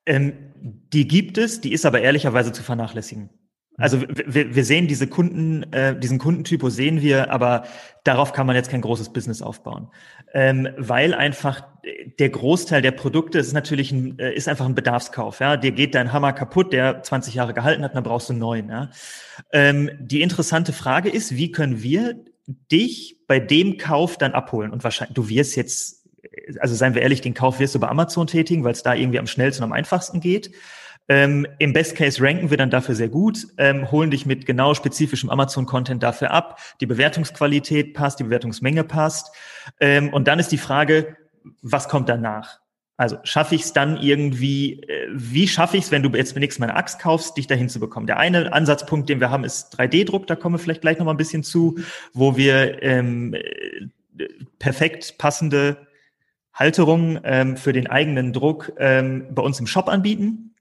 Ähm, die gibt es, die ist aber ehrlicherweise zu vernachlässigen. Hm. Also wir, wir sehen diese Kunden, äh, diesen Kundentypus sehen wir, aber darauf kann man jetzt kein großes Business aufbauen, ähm, weil einfach der Großteil der Produkte ist natürlich ein, äh, ist einfach ein Bedarfskauf. Ja, dir geht dein Hammer kaputt, der 20 Jahre gehalten hat, dann brauchst du einen neuen. Ja? Ähm, die interessante Frage ist, wie können wir dich bei dem Kauf dann abholen? Und wahrscheinlich, du wirst jetzt also seien wir ehrlich, den Kauf wirst du bei Amazon tätigen, weil es da irgendwie am schnellsten und am einfachsten geht. Ähm, Im Best Case ranken wir dann dafür sehr gut, ähm, holen dich mit genau spezifischem Amazon-Content dafür ab. Die Bewertungsqualität passt, die Bewertungsmenge passt. Ähm, und dann ist die Frage, was kommt danach? Also schaffe ich es dann irgendwie, äh, wie schaffe ich es, wenn du jetzt nächstes Mal eine Axt kaufst, dich dahin zu bekommen? Der eine Ansatzpunkt, den wir haben, ist 3D-Druck, da kommen wir vielleicht gleich nochmal ein bisschen zu, wo wir ähm, äh, perfekt passende Halterungen ähm, für den eigenen Druck ähm, bei uns im Shop anbieten.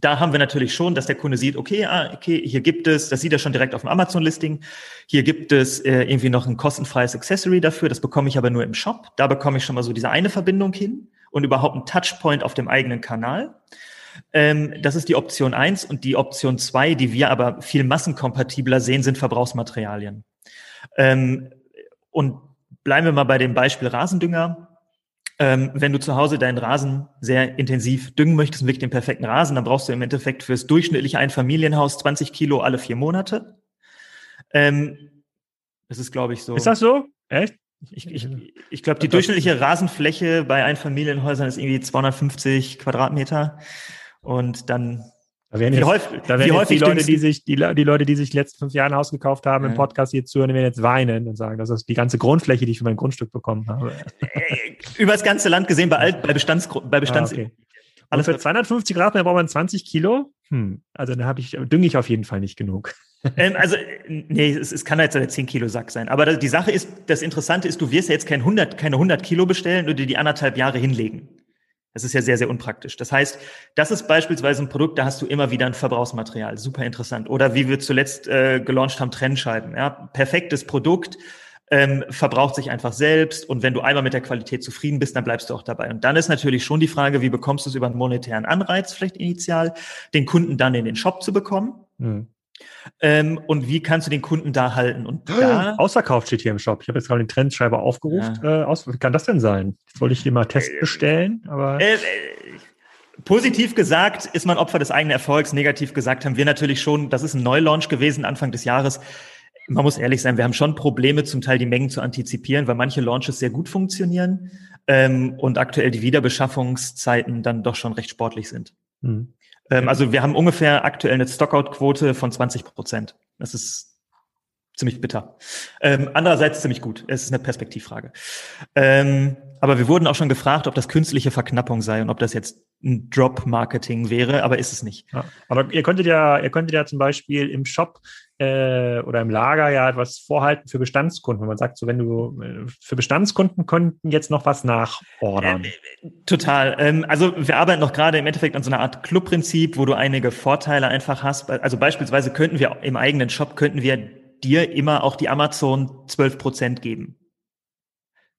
Da haben wir natürlich schon, dass der Kunde sieht, okay, ah, okay, hier gibt es, das sieht er schon direkt auf dem Amazon-Listing, hier gibt es äh, irgendwie noch ein kostenfreies Accessory dafür, das bekomme ich aber nur im Shop. Da bekomme ich schon mal so diese eine Verbindung hin und überhaupt einen Touchpoint auf dem eigenen Kanal. Ähm, das ist die Option eins und die Option zwei, die wir aber viel massenkompatibler sehen, sind Verbrauchsmaterialien. Ähm, und bleiben wir mal bei dem Beispiel Rasendünger. Ähm, wenn du zu Hause deinen Rasen sehr intensiv düngen möchtest und wirklich den perfekten Rasen, dann brauchst du im Endeffekt fürs durchschnittliche Einfamilienhaus 20 Kilo alle vier Monate. Ähm, das ist, glaube ich, so. Ist das so? Echt? Ich, ich, ich glaube, die durchschnittliche Rasenfläche bei Einfamilienhäusern ist irgendwie 250 Quadratmeter. Und dann Da werden jetzt, häufig, da werden jetzt die Leute, die sich, die, die Leute, die sich die letzten fünf Jahre ein Haus gekauft haben, ja. im Podcast hier zuhören, werden jetzt weinen und sagen, das ist die ganze Grundfläche, die ich für mein Grundstück bekommen habe. Äh, über das ganze Land gesehen, bei, Alt, bei Bestands, bei Bestands. Ah, okay. Alles für 250 Grad braucht man 20 Kilo. Hm, also da habe ich, dünge ich auf jeden Fall nicht genug. ähm, also, nee, es, es kann jetzt ein 10 Kilo Sack sein. Aber die Sache ist, das Interessante ist, du wirst ja jetzt kein 100, keine 100 Kilo bestellen oder die anderthalb Jahre hinlegen. Das ist ja sehr, sehr unpraktisch. Das heißt, das ist beispielsweise ein Produkt, da hast du immer wieder ein Verbrauchsmaterial. Super interessant. Oder wie wir zuletzt äh, gelauncht haben, Trennscheiben. Ja, perfektes Produkt, ähm, verbraucht sich einfach selbst. Und wenn du einmal mit der Qualität zufrieden bist, dann bleibst du auch dabei. Und dann ist natürlich schon die Frage, wie bekommst du es über einen monetären Anreiz vielleicht initial, den Kunden dann in den Shop zu bekommen? Mhm. Ähm, und wie kannst du den Kunden da halten? Und da Ausverkauft steht hier im Shop. Ich habe jetzt gerade den Trendschreiber aufgerufen. Ja. Äh, aus, wie kann das denn sein? Jetzt wollte ich hier mal Test äh, bestellen, aber. Äh, äh, positiv gesagt ist man Opfer des eigenen Erfolgs. Negativ gesagt haben wir natürlich schon, das ist ein Neulaunch gewesen Anfang des Jahres. Man muss ehrlich sein, wir haben schon Probleme, zum Teil die Mengen zu antizipieren, weil manche Launches sehr gut funktionieren ähm, und aktuell die Wiederbeschaffungszeiten dann doch schon recht sportlich sind. Mhm. Ähm, also wir haben ungefähr aktuell eine Stockout-Quote von 20 Prozent. Das ist ziemlich bitter. Ähm, andererseits ziemlich gut. Es ist eine Perspektivfrage. Ähm, aber wir wurden auch schon gefragt, ob das künstliche Verknappung sei und ob das jetzt ein Drop-Marketing wäre, aber ist es nicht. Ja, aber ihr könntet ja, ihr könntet ja zum Beispiel im Shop äh, oder im Lager ja etwas vorhalten für Bestandskunden. Wenn man sagt, so wenn du äh, für Bestandskunden könnten jetzt noch was nachordern. Äh, total. Ähm, also wir arbeiten noch gerade im Endeffekt an so einer Art Clubprinzip, wo du einige Vorteile einfach hast. Also beispielsweise könnten wir im eigenen Shop könnten wir dir immer auch die Amazon 12 Prozent geben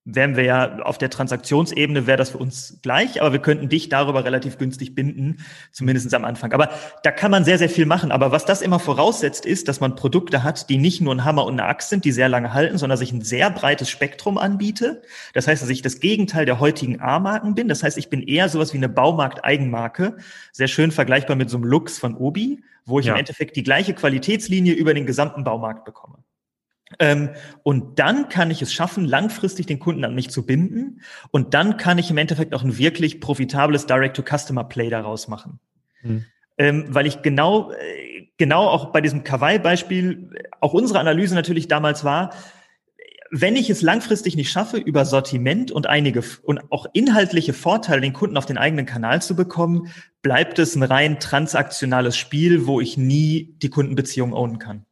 wären wir ja auf der Transaktionsebene wäre das für uns gleich, aber wir könnten dich darüber relativ günstig binden, zumindest am Anfang. Aber da kann man sehr, sehr viel machen. Aber was das immer voraussetzt, ist, dass man Produkte hat, die nicht nur ein Hammer und eine Axt sind, die sehr lange halten, sondern sich ein sehr breites Spektrum anbiete. Das heißt, dass ich das Gegenteil der heutigen A-Marken bin. Das heißt, ich bin eher sowas wie eine Baumarkt-Eigenmarke, sehr schön vergleichbar mit so einem Lux von Obi, wo ich ja. im Endeffekt die gleiche Qualitätslinie über den gesamten Baumarkt bekomme. Ähm, und dann kann ich es schaffen, langfristig den Kunden an mich zu binden. Und dann kann ich im Endeffekt auch ein wirklich profitables Direct-to-Customer-Play daraus machen. Mhm. Ähm, weil ich genau, äh, genau auch bei diesem Kawaii-Beispiel, auch unsere Analyse natürlich damals war, wenn ich es langfristig nicht schaffe, über Sortiment und einige und auch inhaltliche Vorteile den Kunden auf den eigenen Kanal zu bekommen, bleibt es ein rein transaktionales Spiel, wo ich nie die Kundenbeziehung ownen kann.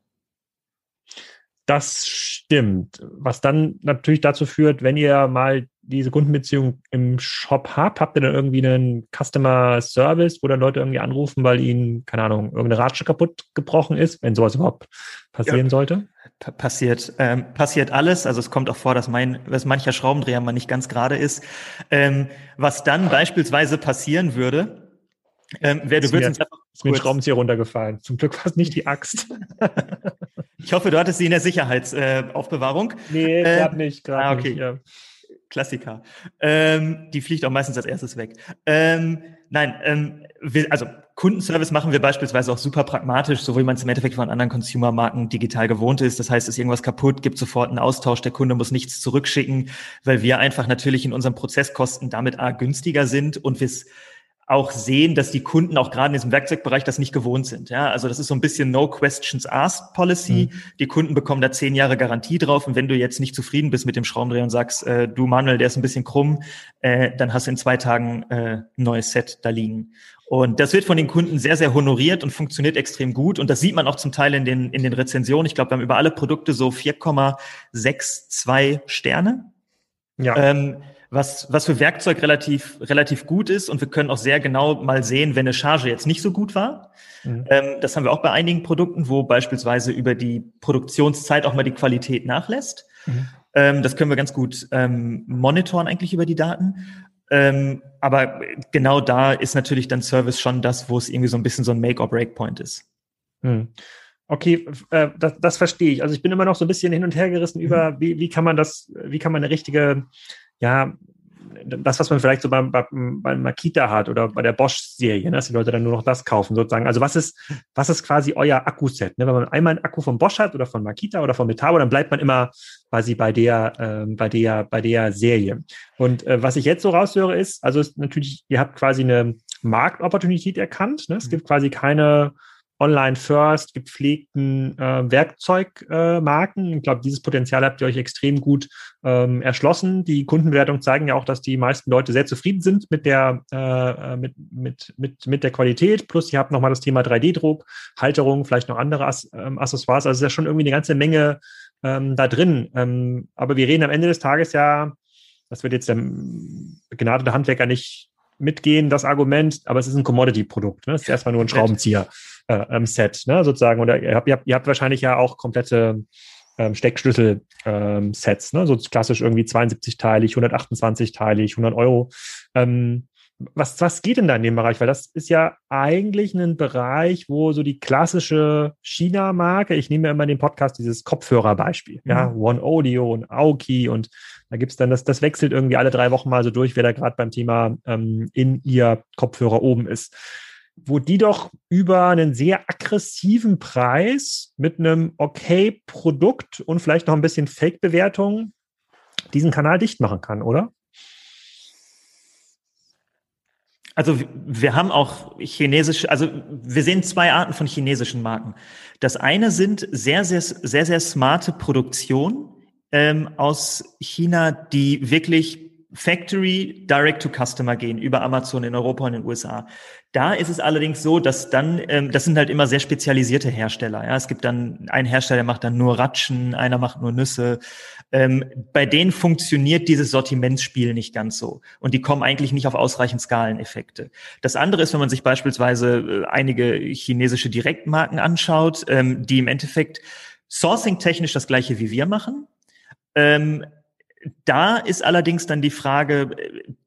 Das stimmt. Was dann natürlich dazu führt, wenn ihr mal diese Kundenbeziehung im Shop habt, habt ihr dann irgendwie einen Customer Service, wo dann Leute irgendwie anrufen, weil ihnen, keine Ahnung, irgendeine Ratsche kaputt gebrochen ist, wenn sowas überhaupt passieren ja. sollte? P passiert, ähm, passiert alles. Also es kommt auch vor, dass mein, dass mancher Schraubendreher mal nicht ganz gerade ist. Ähm, was dann beispielsweise passieren würde, ähm, wer du willst uns einfach ist mir ein Schraubenzieher runtergefallen. Zum Glück war es nicht die Axt. ich hoffe, du hattest sie in der Sicherheitsaufbewahrung. Äh, nee, äh, gerade nicht. Grad ah, okay. Nicht, ja. Klassiker. Ähm, die fliegt auch meistens als erstes weg. Ähm, nein, ähm, wir, also Kundenservice machen wir beispielsweise auch super pragmatisch, so wie man es im Endeffekt von anderen Consumer-Marken digital gewohnt ist. Das heißt, ist irgendwas kaputt, gibt sofort einen Austausch, der Kunde muss nichts zurückschicken, weil wir einfach natürlich in unseren Prozesskosten damit A günstiger sind und wir es auch sehen, dass die Kunden auch gerade in diesem Werkzeugbereich das nicht gewohnt sind. Ja, also das ist so ein bisschen No Questions Asked Policy. Mhm. Die Kunden bekommen da zehn Jahre Garantie drauf. Und wenn du jetzt nicht zufrieden bist mit dem Schraubendreher und sagst, äh, du Manuel, der ist ein bisschen krumm, äh, dann hast du in zwei Tagen äh, ein neues Set da liegen. Und das wird von den Kunden sehr, sehr honoriert und funktioniert extrem gut. Und das sieht man auch zum Teil in den, in den Rezensionen. Ich glaube, wir haben über alle Produkte so 4,62 Sterne. Ja. Ähm, was, was für Werkzeug relativ, relativ gut ist. Und wir können auch sehr genau mal sehen, wenn eine Charge jetzt nicht so gut war. Mhm. Ähm, das haben wir auch bei einigen Produkten, wo beispielsweise über die Produktionszeit auch mal die Qualität nachlässt. Mhm. Ähm, das können wir ganz gut ähm, monitoren eigentlich über die Daten. Ähm, aber genau da ist natürlich dann Service schon das, wo es irgendwie so ein bisschen so ein Make-or-Break-Point ist. Mhm. Okay, äh, das, das verstehe ich. Also ich bin immer noch so ein bisschen hin und her gerissen mhm. über, wie, wie kann man das, wie kann man eine richtige ja, das, was man vielleicht so beim, beim, beim Makita hat oder bei der Bosch-Serie, ne, dass die Leute dann nur noch das kaufen, sozusagen. Also was ist, was ist quasi euer Akkuset? Ne? Wenn man einmal einen Akku von Bosch hat oder von Makita oder von Metabo, dann bleibt man immer quasi bei der, ähm, bei der, bei der Serie. Und äh, was ich jetzt so raushöre ist, also ist natürlich, ihr habt quasi eine Marktopportunität erkannt. Ne? Es mhm. gibt quasi keine Online-First, gepflegten äh, Werkzeugmarken. Äh, ich glaube, dieses Potenzial habt ihr euch extrem gut ähm, erschlossen. Die Kundenbewertungen zeigen ja auch, dass die meisten Leute sehr zufrieden sind mit der, äh, mit, mit, mit, mit der Qualität. Plus, ihr habt nochmal das Thema 3D-Druck, Halterung, vielleicht noch andere As ähm, Accessoires. Also es ist ja schon irgendwie eine ganze Menge ähm, da drin. Ähm, aber wir reden am Ende des Tages ja, das wird jetzt der begnadete Handwerker nicht mitgehen, das Argument, aber es ist ein Commodity-Produkt. Ne? Es ist erstmal nur ein Schraubenzieher äh, ähm, Set, ne, sozusagen. Oder ihr habt, ihr habt, ihr habt wahrscheinlich ja auch komplette ähm, Steckschlüssel-Sets, ähm, ne, so klassisch irgendwie 72-teilig, 128-teilig, 100 Euro. Ähm, was, was geht denn da in dem Bereich? Weil das ist ja eigentlich ein Bereich, wo so die klassische China-Marke, ich nehme ja immer den Podcast dieses Kopfhörer-Beispiel, mhm. ja, One Audio und Aoki und da gibt's dann, das, das wechselt irgendwie alle drei Wochen mal so durch, wer da gerade beim Thema ähm, in ihr Kopfhörer oben ist wo die doch über einen sehr aggressiven Preis mit einem okay Produkt und vielleicht noch ein bisschen Fake-Bewertung diesen Kanal dicht machen kann, oder? Also wir haben auch chinesische, also wir sehen zwei Arten von chinesischen Marken. Das eine sind sehr, sehr, sehr, sehr smarte Produktionen ähm, aus China, die wirklich Factory Direct to Customer gehen über Amazon in Europa und in den USA. Da ist es allerdings so, dass dann, ähm, das sind halt immer sehr spezialisierte Hersteller. Ja, es gibt dann ein Hersteller, der macht dann nur Ratschen, einer macht nur Nüsse. Ähm, bei denen funktioniert dieses Sortimentsspiel nicht ganz so und die kommen eigentlich nicht auf ausreichend Skaleneffekte. Das andere ist, wenn man sich beispielsweise äh, einige chinesische Direktmarken anschaut, ähm, die im Endeffekt sourcing-technisch das gleiche wie wir machen. Ähm, da ist allerdings dann die Frage,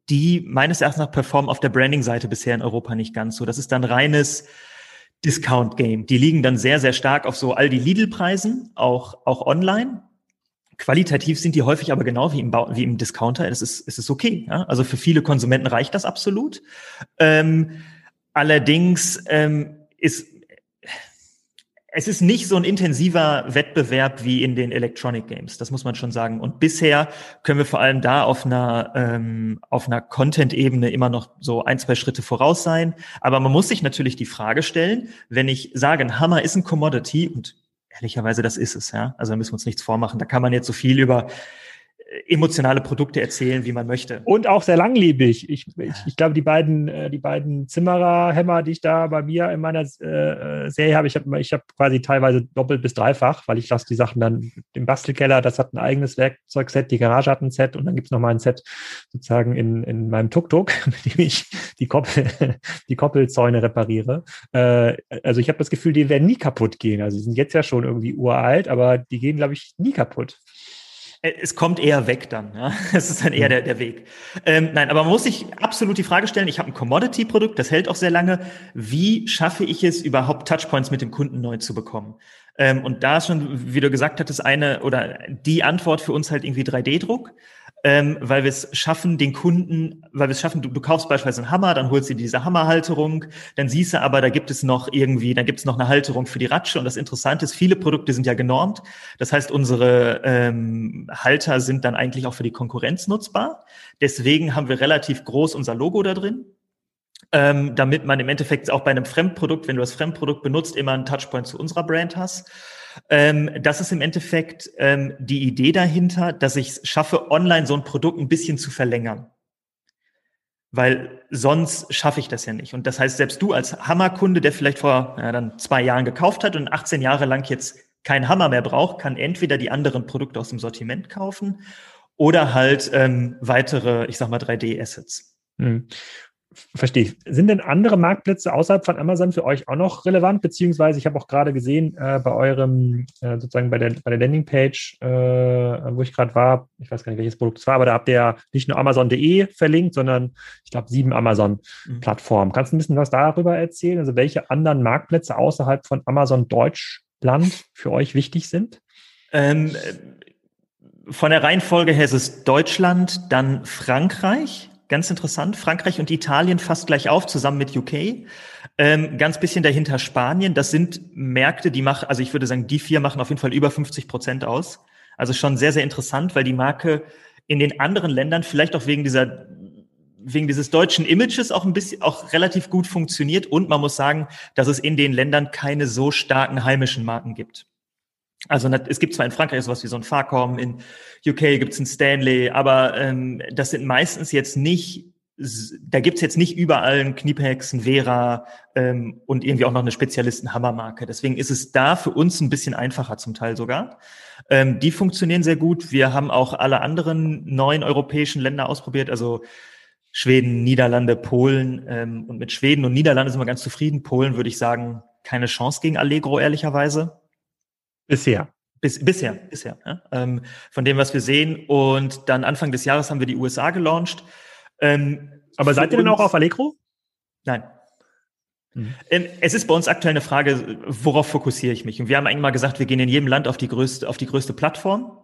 die meines Erachtens nach performen auf der Branding-Seite bisher in Europa nicht ganz so. Das ist dann reines Discount-Game. Die liegen dann sehr, sehr stark auf so all die Lidl-Preisen, auch, auch online. Qualitativ sind die häufig aber genau wie im, wie im Discounter. Es ist, es ist okay. Ja? Also für viele Konsumenten reicht das absolut. Ähm, allerdings ähm, ist es ist nicht so ein intensiver Wettbewerb wie in den Electronic Games, das muss man schon sagen. Und bisher können wir vor allem da auf einer, ähm, auf einer Content-Ebene immer noch so ein, zwei Schritte voraus sein. Aber man muss sich natürlich die Frage stellen, wenn ich sage, ein Hammer ist ein Commodity und ehrlicherweise das ist es, ja. Also da müssen wir uns nichts vormachen. Da kann man jetzt so viel über emotionale Produkte erzählen, wie man möchte. Und auch sehr langlebig. Ich, ich, ich glaube, die beiden, äh, die beiden Zimmerer-Hämmer, die ich da bei mir in meiner äh, Serie habe, ich habe ich hab quasi teilweise doppelt bis dreifach, weil ich lasse die Sachen dann im Bastelkeller, das hat ein eigenes Werkzeugset, die Garage hat ein Set und dann gibt es nochmal ein Set sozusagen in, in meinem Tuk-Tuk, mit dem ich die, Koppel, die Koppelzäune repariere. Äh, also ich habe das Gefühl, die werden nie kaputt gehen. Also die sind jetzt ja schon irgendwie uralt, aber die gehen, glaube ich, nie kaputt. Äh, es kommt eher weg dann. Ja? Es ist dann eher mhm. der, der Weg. Ähm, nein, aber man muss sich absolut die Frage stellen, ich habe ein Commodity-Produkt, das hält auch sehr lange. Wie schaffe ich es überhaupt, Touchpoints mit dem Kunden neu zu bekommen? Ähm, und da ist schon, wie du gesagt hattest, eine oder die Antwort für uns halt irgendwie 3D-Druck ähm, weil wir es schaffen, den Kunden, weil wir es schaffen, du, du kaufst beispielsweise einen Hammer, dann holst du diese Hammerhalterung, dann siehst du aber, da gibt es noch irgendwie, da gibt es noch eine Halterung für die Ratsche und das Interessante ist, viele Produkte sind ja genormt. Das heißt, unsere ähm, Halter sind dann eigentlich auch für die Konkurrenz nutzbar. Deswegen haben wir relativ groß unser Logo da drin. Ähm, damit man im Endeffekt auch bei einem Fremdprodukt, wenn du das Fremdprodukt benutzt, immer einen Touchpoint zu unserer Brand hast. Ähm, das ist im Endeffekt ähm, die Idee dahinter, dass ich es schaffe, online so ein Produkt ein bisschen zu verlängern. Weil sonst schaffe ich das ja nicht. Und das heißt, selbst du als Hammerkunde, der vielleicht vor ja, dann zwei Jahren gekauft hat und 18 Jahre lang jetzt keinen Hammer mehr braucht, kann entweder die anderen Produkte aus dem Sortiment kaufen oder halt ähm, weitere, ich sag mal, 3D-Assets. Mhm. Verstehe ich. Sind denn andere Marktplätze außerhalb von Amazon für euch auch noch relevant? Beziehungsweise, ich habe auch gerade gesehen, äh, bei eurem, äh, sozusagen bei der, bei der Landingpage, äh, wo ich gerade war, ich weiß gar nicht, welches Produkt es war, aber da habt ihr nicht nur Amazon.de verlinkt, sondern ich glaube sieben Amazon-Plattformen. Mhm. Kannst du ein bisschen was darüber erzählen? Also, welche anderen Marktplätze außerhalb von Amazon Deutschland für euch wichtig sind? Ähm, von der Reihenfolge her ist es Deutschland, dann Frankreich, ganz interessant. Frankreich und Italien fast gleich auf, zusammen mit UK. Ähm, ganz bisschen dahinter Spanien. Das sind Märkte, die machen, also ich würde sagen, die vier machen auf jeden Fall über 50 Prozent aus. Also schon sehr, sehr interessant, weil die Marke in den anderen Ländern, vielleicht auch wegen dieser wegen dieses deutschen Images auch ein bisschen, auch relativ gut funktioniert. Und man muss sagen, dass es in den Ländern keine so starken heimischen Marken gibt. Also es gibt zwar in Frankreich sowas wie so ein Farcom, in UK gibt es ein Stanley, aber ähm, das sind meistens jetzt nicht da gibt's jetzt nicht überall einen Kniepex, einen Vera ähm, und irgendwie auch noch eine Spezialisten-Hammermarke. Deswegen ist es da für uns ein bisschen einfacher zum Teil sogar. Ähm, die funktionieren sehr gut. Wir haben auch alle anderen neuen europäischen Länder ausprobiert, also Schweden, Niederlande, Polen. Ähm, und mit Schweden und Niederlande sind wir ganz zufrieden. Polen würde ich sagen, keine Chance gegen Allegro, ehrlicherweise. Bisher. Bis, bisher, bisher. Ja? Ähm, von dem, was wir sehen. Und dann Anfang des Jahres haben wir die USA gelauncht. Ähm, Aber seid ihr denn auch auf Allegro? Nein. Mhm. Ähm, es ist bei uns aktuell eine Frage, worauf fokussiere ich mich? Und wir haben eigentlich mal gesagt, wir gehen in jedem Land auf die größte, auf die größte Plattform,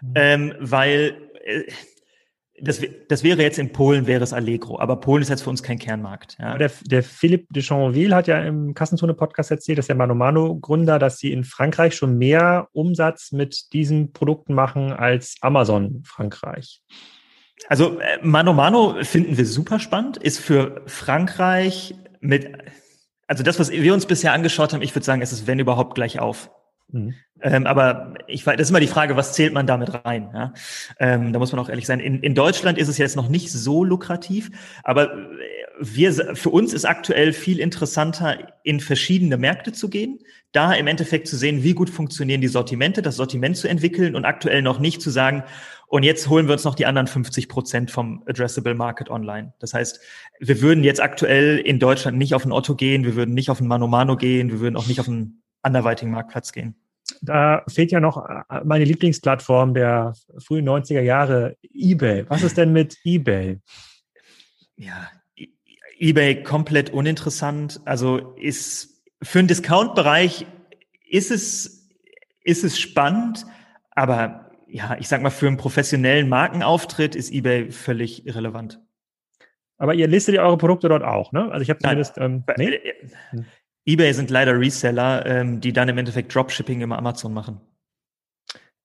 mhm. ähm, weil äh, das, das wäre jetzt in Polen, wäre es Allegro, aber Polen ist jetzt für uns kein Kernmarkt. Ja. Der, der Philippe de Chanville hat ja im Kassenzone-Podcast erzählt, dass der Manomano-Gründer, dass sie in Frankreich schon mehr Umsatz mit diesen Produkten machen als Amazon Frankreich. Also äh, Mano Mano finden wir super spannend, ist für Frankreich mit, also das, was wir uns bisher angeschaut haben, ich würde sagen, es ist wenn überhaupt gleich auf. Mhm. Ähm, aber ich das ist immer die Frage, was zählt man damit rein? Ja? Ähm, da muss man auch ehrlich sein. In, in Deutschland ist es jetzt noch nicht so lukrativ, aber wir, für uns ist aktuell viel interessanter, in verschiedene Märkte zu gehen, da im Endeffekt zu sehen, wie gut funktionieren die Sortimente, das Sortiment zu entwickeln und aktuell noch nicht zu sagen, und jetzt holen wir uns noch die anderen 50 Prozent vom Addressable Market online. Das heißt, wir würden jetzt aktuell in Deutschland nicht auf ein Otto gehen, wir würden nicht auf ein Mano Mano gehen, wir würden auch nicht auf einen anderweitigen Marktplatz gehen. Da fehlt ja noch äh, meine Lieblingsplattform der frühen 90er Jahre, eBay. Was ist denn mit eBay? Ja, e-, eBay komplett uninteressant. Also ist für den Discount-Bereich ist es, ist es spannend, aber ja, ich sag mal, für einen professionellen Markenauftritt ist eBay völlig irrelevant. Aber ihr listet ja eure Produkte dort auch, ne? Also ich habe zumindest. Ähm, nee? EBay sind leider Reseller, ähm, die dann im Endeffekt Dropshipping im Amazon machen.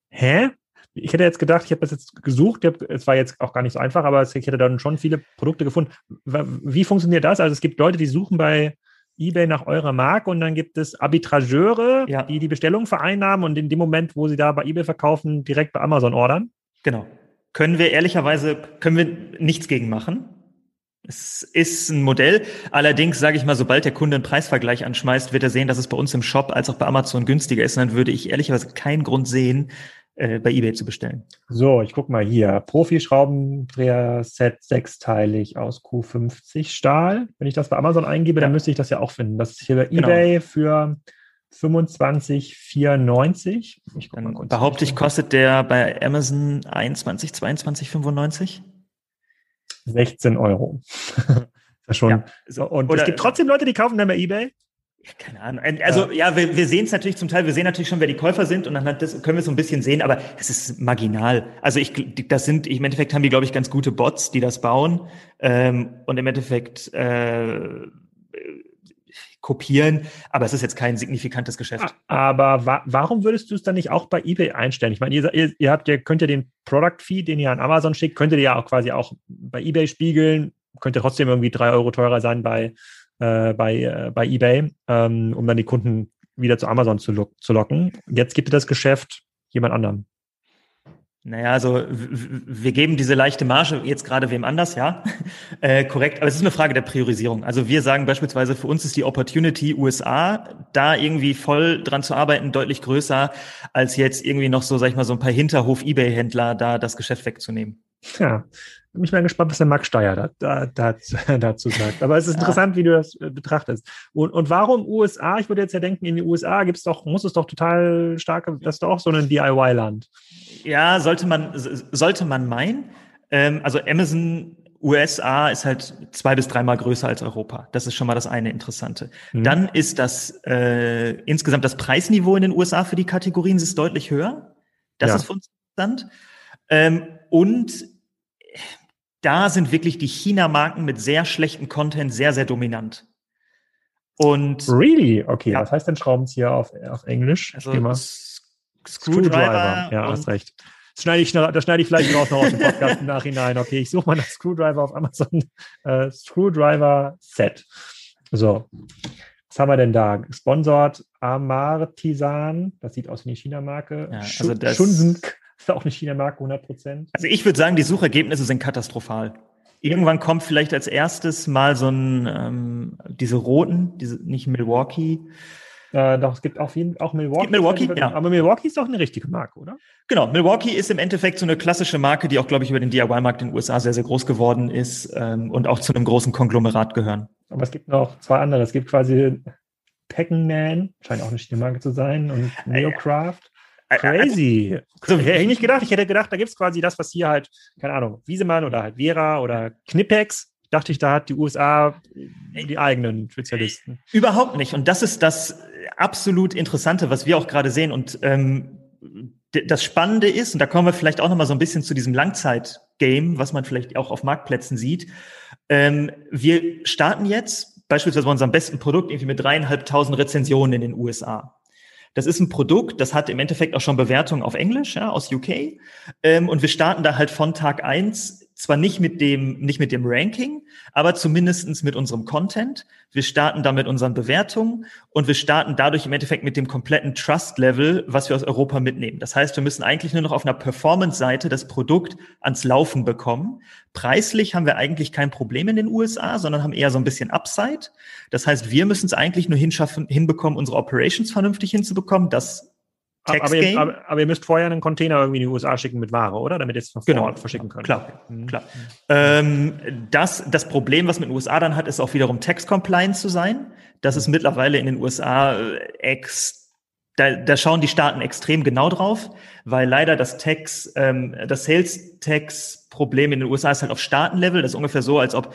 Hä? Ich hätte jetzt gedacht, ich habe das jetzt gesucht, es war jetzt auch gar nicht so einfach, aber ich hätte dann schon viele Produkte gefunden. Wie funktioniert das? Also es gibt Leute, die suchen bei eBay nach eurer Marke und dann gibt es Arbitrageure, ja. die die Bestellung vereinnahmen und in dem Moment, wo sie da bei eBay verkaufen, direkt bei Amazon ordern? Genau. Können wir ehrlicherweise, können wir nichts gegen machen. Es ist ein Modell. Allerdings sage ich mal, sobald der Kunde einen Preisvergleich anschmeißt, wird er sehen, dass es bei uns im Shop als auch bei Amazon günstiger ist. Und dann würde ich ehrlicherweise keinen Grund sehen, äh, bei eBay zu bestellen. So, ich guck mal hier. Profi-Schraubendreher-Set sechsteilig aus Q50 Stahl. Wenn ich das bei Amazon eingebe, ja. dann müsste ich das ja auch finden. Das ist hier bei genau. eBay für 25,94. Ich guck mal kurz behaupte ich, kostet der bei Amazon 21, 22,95? 16 Euro. das schon. Ja, so, und Oder, es gibt trotzdem Leute, die kaufen dann bei eBay. Ja, keine Ahnung. Also ja, wir, wir sehen es natürlich zum Teil, wir sehen natürlich schon, wer die Käufer sind und dann das können wir so ein bisschen sehen, aber es ist marginal. Also ich, das sind, im Endeffekt haben die, glaube ich, ganz gute Bots, die das bauen ähm, und im Endeffekt äh, kopieren, aber es ist jetzt kein signifikantes Geschäft. Aber wa warum würdest du es dann nicht auch bei eBay einstellen? Ich meine, ihr, ihr, ihr habt ja, könnt ja den Product Feed, den ihr an Amazon schickt, könnt ihr ja auch quasi auch bei eBay spiegeln, könnte trotzdem irgendwie drei Euro teurer sein bei äh, bei, äh, bei eBay, ähm, um dann die Kunden wieder zu Amazon zu, lo zu locken. Jetzt gibt es das Geschäft jemand anderem. Naja, also wir geben diese leichte Marge jetzt gerade wem anders, ja, äh, korrekt. Aber es ist eine Frage der Priorisierung. Also wir sagen beispielsweise, für uns ist die Opportunity USA, da irgendwie voll dran zu arbeiten, deutlich größer, als jetzt irgendwie noch so, sag ich mal, so ein paar Hinterhof-Ebay-Händler da das Geschäft wegzunehmen. Ja, bin ich mal gespannt, was der Max Steyer da, da, da, dazu sagt. Aber es ist interessant, ja. wie du das äh, betrachtest. Und, und warum USA? Ich würde jetzt ja denken, in den USA gibt's doch, muss es doch total starke, das ist doch auch so ein DIY-Land. Ja, sollte man, sollte man meinen. Ähm, also Amazon USA ist halt zwei bis dreimal größer als Europa. Das ist schon mal das eine Interessante. Mhm. Dann ist das äh, insgesamt das Preisniveau in den USA für die Kategorien ist deutlich höher. Das ja. ist für uns interessant. Ähm, und da sind wirklich die China-Marken mit sehr schlechtem Content sehr, sehr dominant. Und really? Okay, ja. was heißt denn Schraubenzieher auf, auf Englisch? Also Screwdriver. Ja, hast recht. schneide ich, das schneide ich vielleicht raus noch aus dem Podcast im Nachhinein. Okay, ich suche mal nach Screwdriver auf Amazon. Äh, Screwdriver Set. So. Was haben wir denn da? Sponsort Amartisan. Das sieht aus wie eine China-Marke. Ja, also das ist auch eine China-Marke, 100 Prozent. Also ich würde sagen, die Suchergebnisse sind katastrophal. Irgendwann kommt vielleicht als erstes mal so ein, ähm, diese roten, diese, nicht Milwaukee, äh, doch, es gibt auch, viel, auch Milwaukee. Gibt Milwaukee, ja. Aber Milwaukee ist doch eine richtige Marke, oder? Genau, Milwaukee ist im Endeffekt so eine klassische Marke, die auch, glaube ich, über den DIY-Markt in den USA sehr, sehr groß geworden ist ähm, und auch zu einem großen Konglomerat gehören. Aber es gibt noch zwei andere. Es gibt quasi Packing-Man, scheint auch eine Marke zu sein, und äh, Neocraft. Äh, Crazy. So, hätte ich nicht gedacht. Ich hätte gedacht, da gibt es quasi das, was hier halt, keine Ahnung, Wiesemann oder halt Vera oder Knipex dachte ich, da hat die USA die eigenen Spezialisten. Überhaupt nicht. Und das ist das absolut Interessante, was wir auch gerade sehen. Und ähm, das Spannende ist, und da kommen wir vielleicht auch nochmal so ein bisschen zu diesem Langzeit-Game, was man vielleicht auch auf Marktplätzen sieht. Ähm, wir starten jetzt beispielsweise bei unserem besten Produkt irgendwie mit dreieinhalbtausend Rezensionen in den USA. Das ist ein Produkt, das hat im Endeffekt auch schon Bewertungen auf Englisch, ja, aus UK. Ähm, und wir starten da halt von Tag eins zwar nicht mit dem, nicht mit dem Ranking, aber zumindestens mit unserem Content. Wir starten da mit unseren Bewertungen und wir starten dadurch im Endeffekt mit dem kompletten Trust-Level, was wir aus Europa mitnehmen. Das heißt, wir müssen eigentlich nur noch auf einer Performance-Seite das Produkt ans Laufen bekommen. Preislich haben wir eigentlich kein Problem in den USA, sondern haben eher so ein bisschen Upside. Das heißt, wir müssen es eigentlich nur hinschaffen, hinbekommen, unsere Operations vernünftig hinzubekommen, das aber ihr, aber, aber, ihr, müsst vorher einen Container irgendwie in die USA schicken mit Ware, oder? Damit ihr es genau. verschicken könnt. Klar, mhm. klar. Ähm, das, das Problem, was mit den USA dann hat, ist auch wiederum Tax-Compliant zu sein. Das ist mittlerweile in den USA äh, ex, da, da schauen die Staaten extrem genau drauf, weil leider das Tax, ähm, das Sales-Tax-Problem in den USA ist halt auf Staatenlevel. Das ist ungefähr so, als ob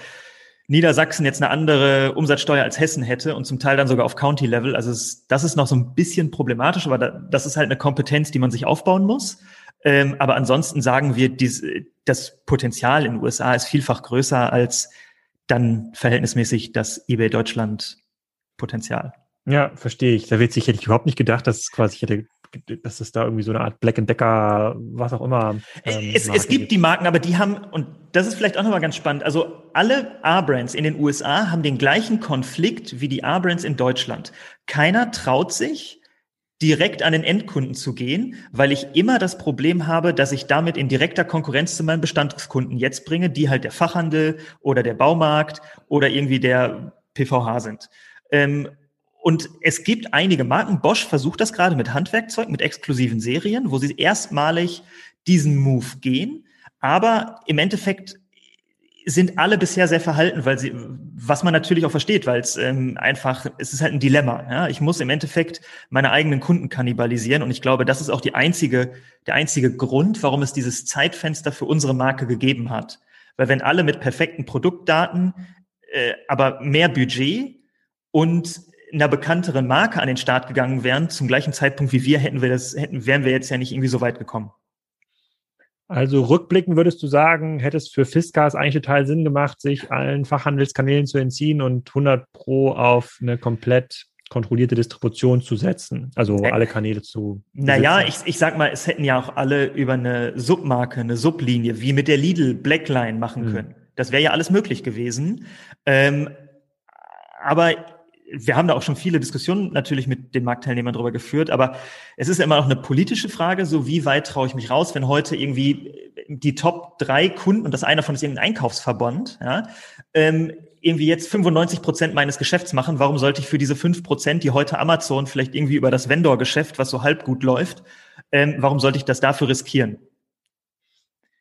Niedersachsen jetzt eine andere Umsatzsteuer als Hessen hätte und zum Teil dann sogar auf County-Level. Also es, das ist noch so ein bisschen problematisch, aber da, das ist halt eine Kompetenz, die man sich aufbauen muss. Ähm, aber ansonsten sagen wir, dies, das Potenzial in den USA ist vielfach größer als dann verhältnismäßig das eBay Deutschland Potenzial. Ja, verstehe ich. Da wird sich hätte ich überhaupt nicht gedacht, dass es quasi, hätte dass es da irgendwie so eine Art Black Decker, was auch immer. Ähm, es, es gibt die Marken, aber die haben, und das ist vielleicht auch nochmal ganz spannend, also alle A-Brands in den USA haben den gleichen Konflikt wie die A-Brands in Deutschland. Keiner traut sich, direkt an den Endkunden zu gehen, weil ich immer das Problem habe, dass ich damit in direkter Konkurrenz zu meinen Bestandskunden jetzt bringe, die halt der Fachhandel oder der Baumarkt oder irgendwie der PVH sind. Ähm, und es gibt einige Marken, Bosch versucht das gerade mit Handwerkzeug, mit exklusiven Serien, wo sie erstmalig diesen Move gehen. Aber im Endeffekt sind alle bisher sehr verhalten, weil sie, was man natürlich auch versteht, weil es ähm, einfach, es ist halt ein Dilemma. Ja? Ich muss im Endeffekt meine eigenen Kunden kannibalisieren und ich glaube, das ist auch die einzige, der einzige Grund, warum es dieses Zeitfenster für unsere Marke gegeben hat. Weil wenn alle mit perfekten Produktdaten, äh, aber mehr Budget und einer bekannteren Marke an den Start gegangen wären, zum gleichen Zeitpunkt wie wir, hätten wir das, hätten, wären wir jetzt ja nicht irgendwie so weit gekommen. Also rückblickend würdest du sagen, hätte es für Fiskars eigentlich total Sinn gemacht, sich allen Fachhandelskanälen zu entziehen und 100 Pro auf eine komplett kontrollierte Distribution zu setzen, also äh, alle Kanäle zu. Naja, ich, ich sag mal, es hätten ja auch alle über eine Submarke, eine Sublinie, wie mit der Lidl Blackline machen mhm. können. Das wäre ja alles möglich gewesen. Ähm, aber wir haben da auch schon viele Diskussionen natürlich mit den Marktteilnehmern darüber geführt, aber es ist immer noch eine politische Frage, so wie weit traue ich mich raus, wenn heute irgendwie die Top drei Kunden, und das einer von ist irgendein Einkaufsverband, ja, ähm, irgendwie jetzt 95 Prozent meines Geschäfts machen, warum sollte ich für diese fünf Prozent, die heute Amazon vielleicht irgendwie über das Vendor-Geschäft, was so halb gut läuft, ähm, warum sollte ich das dafür riskieren?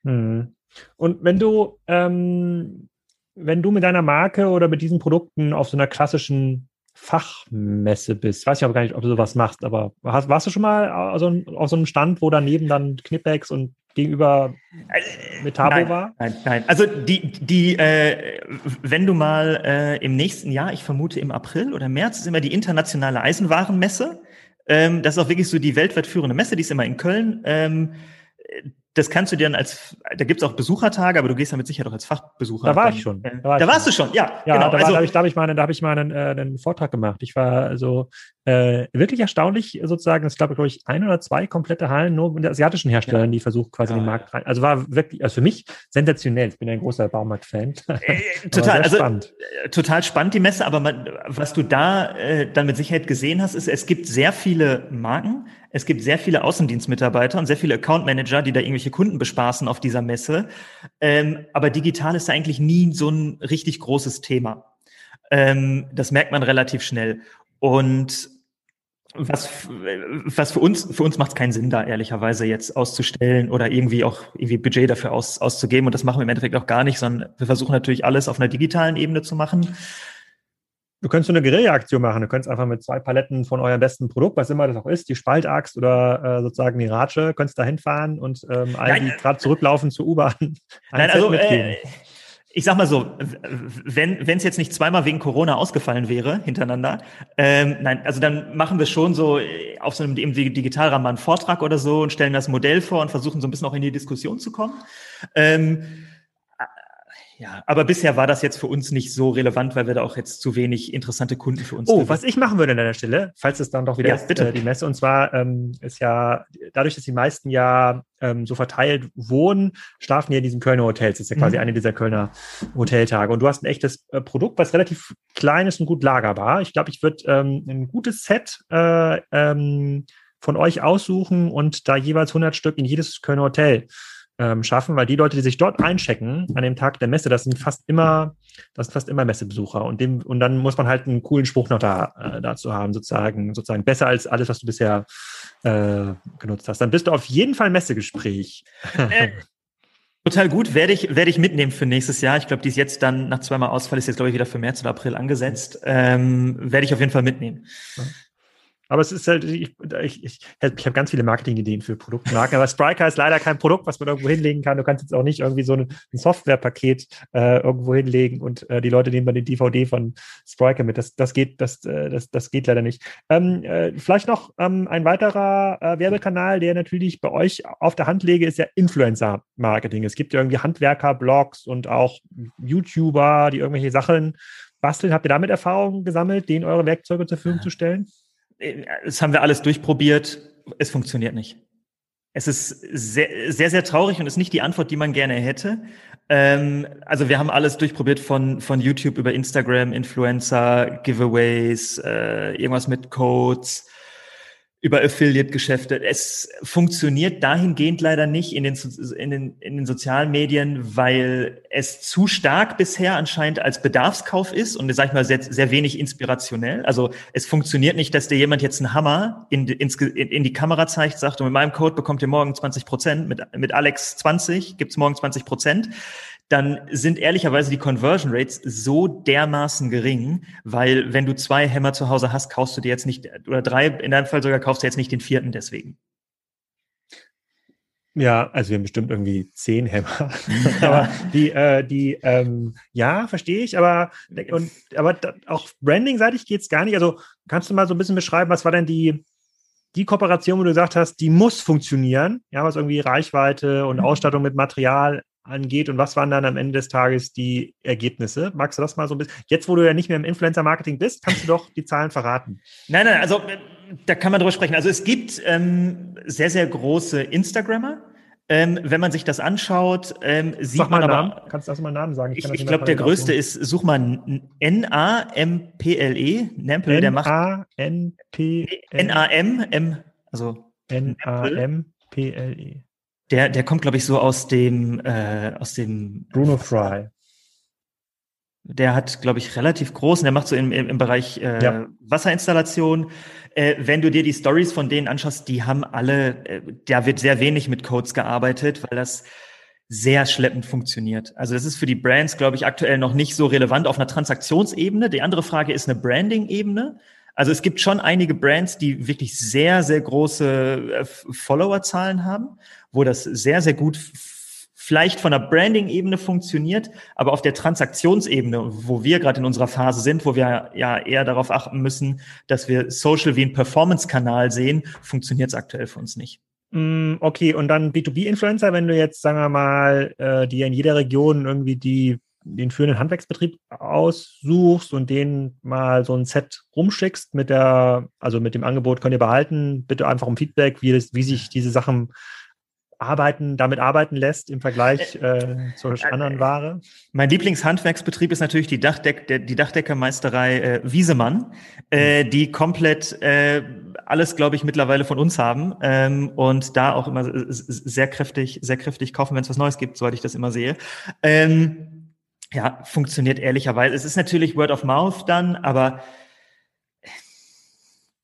Hm. Und wenn du, ähm, wenn du mit deiner Marke oder mit diesen Produkten auf so einer klassischen Fachmesse bist. Weiß ich aber gar nicht, ob du sowas machst, aber hast, warst du schon mal also auf so einem Stand, wo daneben dann Knipex und gegenüber Metabo nein, war? Nein, nein. Also die, die, äh, wenn du mal äh, im nächsten Jahr, ich vermute im April oder März, ist immer die internationale Eisenwarenmesse. Ähm, das ist auch wirklich so die weltweit führende Messe, die ist immer in Köln. Ähm, das kannst du dir dann als, da gibt's auch Besuchertage, aber du gehst damit sicher doch als Fachbesucher. Da war dann, ich schon. Äh, Da war da ich warst du schon, ja. Ja, genau. da, also, da habe ich, da hab ich, mal, einen- da hab ich mal einen, äh, einen Vortrag gemacht. Ich war also äh, wirklich erstaunlich sozusagen. Es gab, glaube ich, ein oder zwei komplette Hallen nur mit asiatischen Herstellern, die versuchen quasi Ja, den Markt rein. Also war wirklich, also für mich sensationell. Ich bin ein großer Baumarkt-Fan. äh, total, also spannend. äh, total spannend die Messe, aber man, was du da äh, dann mit Sicherheit gesehen hast, ist, es gibt sehr viele Marken, es gibt sehr viele Außendienstmitarbeiter und sehr viele Account Manager, die da irgendwelche Kunden bespaßen auf dieser Messe. Ähm, aber digital ist eigentlich nie so ein richtig großes Thema. Ähm, das merkt man relativ schnell. Und was, was für uns, für uns macht es keinen Sinn, da ehrlicherweise jetzt auszustellen oder irgendwie auch irgendwie Budget dafür aus, auszugeben. Und das machen wir im Endeffekt auch gar nicht, sondern wir versuchen natürlich alles auf einer digitalen Ebene zu machen. Du könntest so eine Guerilla-Aktion machen. Du könntest einfach mit zwei Paletten von eurem besten Produkt, was immer das auch ist, die Spaltaxt oder äh, sozusagen die Ratsche, könntest da hinfahren und ähm, alle, die gerade zurücklaufen zur U-Bahn, ein Nein, also äh, ich sag mal so, wenn es jetzt nicht zweimal wegen Corona ausgefallen wäre hintereinander, ähm, nein, also dann machen wir schon so äh, auf so einem Digitalrahmen mal einen Vortrag oder so und stellen das Modell vor und versuchen so ein bisschen auch in die Diskussion zu kommen. Ähm, äh, ja, aber bisher war das jetzt für uns nicht so relevant, weil wir da auch jetzt zu wenig interessante Kunden für uns Oh, gewinnen. was ich machen würde an deiner Stelle, falls es dann doch wieder Ja, ist, bitte. äh, die Messe, und zwar ähm, ist ja, dadurch, dass die meisten ja ähm, so verteilt wohnen, schlafen die in diesen Kölner Hotels. Das ist ja quasi Mhm. eine dieser Kölner Hoteltage. Und du hast ein echtes äh, Produkt, was relativ klein ist und gut lagerbar. Ich glaube, ich würde ähm, ein gutes Set äh, ähm, von euch aussuchen und da jeweils 100 Stück in jedes Kölner Hotel ähm, schaffen, weil die Leute, die sich dort einchecken an dem Tag der Messe, das sind fast immer, das sind fast immer Messebesucher und dem und dann muss man halt einen coolen Spruch noch da äh, dazu haben, sozusagen sozusagen besser als alles, was du bisher äh, genutzt hast. Dann bist du auf jeden Fall Messegespräch. Äh, Total gut, werde ich, werde ich mitnehmen für nächstes Jahr. Ich glaube, die ist jetzt dann nach zweimal Ausfall, ist jetzt, glaube ich, wieder für März oder April angesetzt. Ähm, werde ich auf jeden Fall mitnehmen. Aber es ist halt, ich, ich, ich, ich habe ganz viele Marketingideen für Produktmarken, aber Spriker ist leider kein Produkt, was man irgendwo hinlegen kann. Du kannst jetzt auch nicht irgendwie so ein, ein Softwarepaket äh, irgendwo hinlegen und äh, die Leute nehmen dann den DVD von Spriker mit. Das, das geht, das, äh, das, das geht leider nicht. Ähm, äh, vielleicht noch ähm, ein weiterer äh, Werbekanal, der natürlich bei euch auf der Hand lege, ist ja Influencer-Marketing. Es gibt ja irgendwie Handwerker-Blogs und auch YouTuber, die irgendwelche Sachen basteln. Habt ihr damit Erfahrungen gesammelt, denen eure Werkzeuge zur Verfügung zu stellen? Das haben wir alles durchprobiert. Es funktioniert nicht. Es ist sehr, sehr, sehr traurig und ist nicht die Antwort, die man gerne hätte. Ähm, also wir haben alles durchprobiert von, von YouTube über Instagram, Influencer, Giveaways, äh, irgendwas mit Codes, über Affiliate-Geschäfte. Es funktioniert dahingehend leider nicht in den, in, den, in den sozialen Medien, weil es zu stark bisher anscheinend als Bedarfskauf ist und, sag ich mal, sehr, sehr wenig inspirationell. Also es funktioniert nicht, dass dir jemand jetzt einen Hammer in, in, in die Kamera zeigt, sagt, und mit meinem Code bekommt ihr morgen 20 Prozent, mit, mit Alex 20 gibt's morgen 20 Prozent dann sind ehrlicherweise die Conversion Rates so dermaßen gering, weil wenn du zwei Hämmer zu Hause hast, kaufst du dir jetzt nicht, oder drei, in deinem Fall sogar kaufst du jetzt nicht den vierten deswegen. Ja, also wir haben bestimmt irgendwie zehn Hämmer. aber die, äh, die, ähm, ja, verstehe ich, aber und aber da, auch Branding-seitig geht's gar nicht. Also kannst du mal so ein bisschen beschreiben, was war denn die, die Kooperation, wo du gesagt hast, die muss funktionieren, ja, was irgendwie Reichweite und Mhm. Ausstattung mit Material angeht und was waren dann am Ende des Tages die Ergebnisse? Magst du das mal so ein bisschen? Jetzt, wo du ja nicht mehr im Influencer-Marketing bist, kannst du doch die Zahlen verraten. Nein, nein, also da kann man drüber sprechen. Also es gibt ähm, sehr, sehr große Instagrammer. Ähm, wenn man sich das anschaut, ähm, sieht Sag mal man einen aber. Namen. Kannst du erst mal einen Namen sagen? Ich, ich mehr glaube, der größte ist, such mal N-A-M-P-L-E. Nempel, der macht N-A-N-P N-A-M, M, also N-A-M-P-L-E. Der, der kommt, glaube ich, so aus dem, äh, aus dem Bruno Fry. Der hat, glaube ich, relativ großen, der macht so im, im, im Bereich äh, Ja. Wasser Äh, wenn du dir die Stories von denen anschaust, die haben alle, äh, da wird sehr wenig mit Codes gearbeitet, weil das sehr schleppend funktioniert. Also das ist für die Brands, glaube ich, aktuell noch nicht so relevant auf einer Transaktionsebene. Die andere Frage ist eine Branding-Ebene. Also es gibt schon einige Brands, die wirklich sehr, sehr große äh, Followerzahlen haben, wo das sehr, sehr gut vielleicht von der Branding-Ebene funktioniert, aber auf der Transaktionsebene, wo wir gerade in unserer Phase sind, wo wir ja eher darauf achten müssen, dass wir Social wie ein Performance-Kanal sehen, funktioniert es aktuell für uns nicht. Mm, okay, und dann B2B-Influencer, wenn du jetzt, sagen wir mal, äh, dir in jeder Region irgendwie die, den führenden Handwerksbetrieb aussuchst und den mal so ein Set rumschickst mit der, also mit dem Angebot könnt ihr behalten, bitte einfach um Feedback, wie, das, wie sich diese Sachen arbeiten, damit arbeiten lässt im Vergleich äh, äh zur äh, anderen Ware? Mein Lieblingshandwerksbetrieb ist natürlich die, Dachdeck, der, die Dachdeckermeisterei äh, Wiesemann, äh, hm. die komplett äh, alles, glaube ich, mittlerweile von uns haben ähm, und da auch immer sehr kräftig, sehr kräftig kaufen, wenn es was Neues gibt, soweit ich das immer sehe. Ähm, ja, funktioniert ehrlicherweise. Es ist natürlich Word of Mouth dann, aber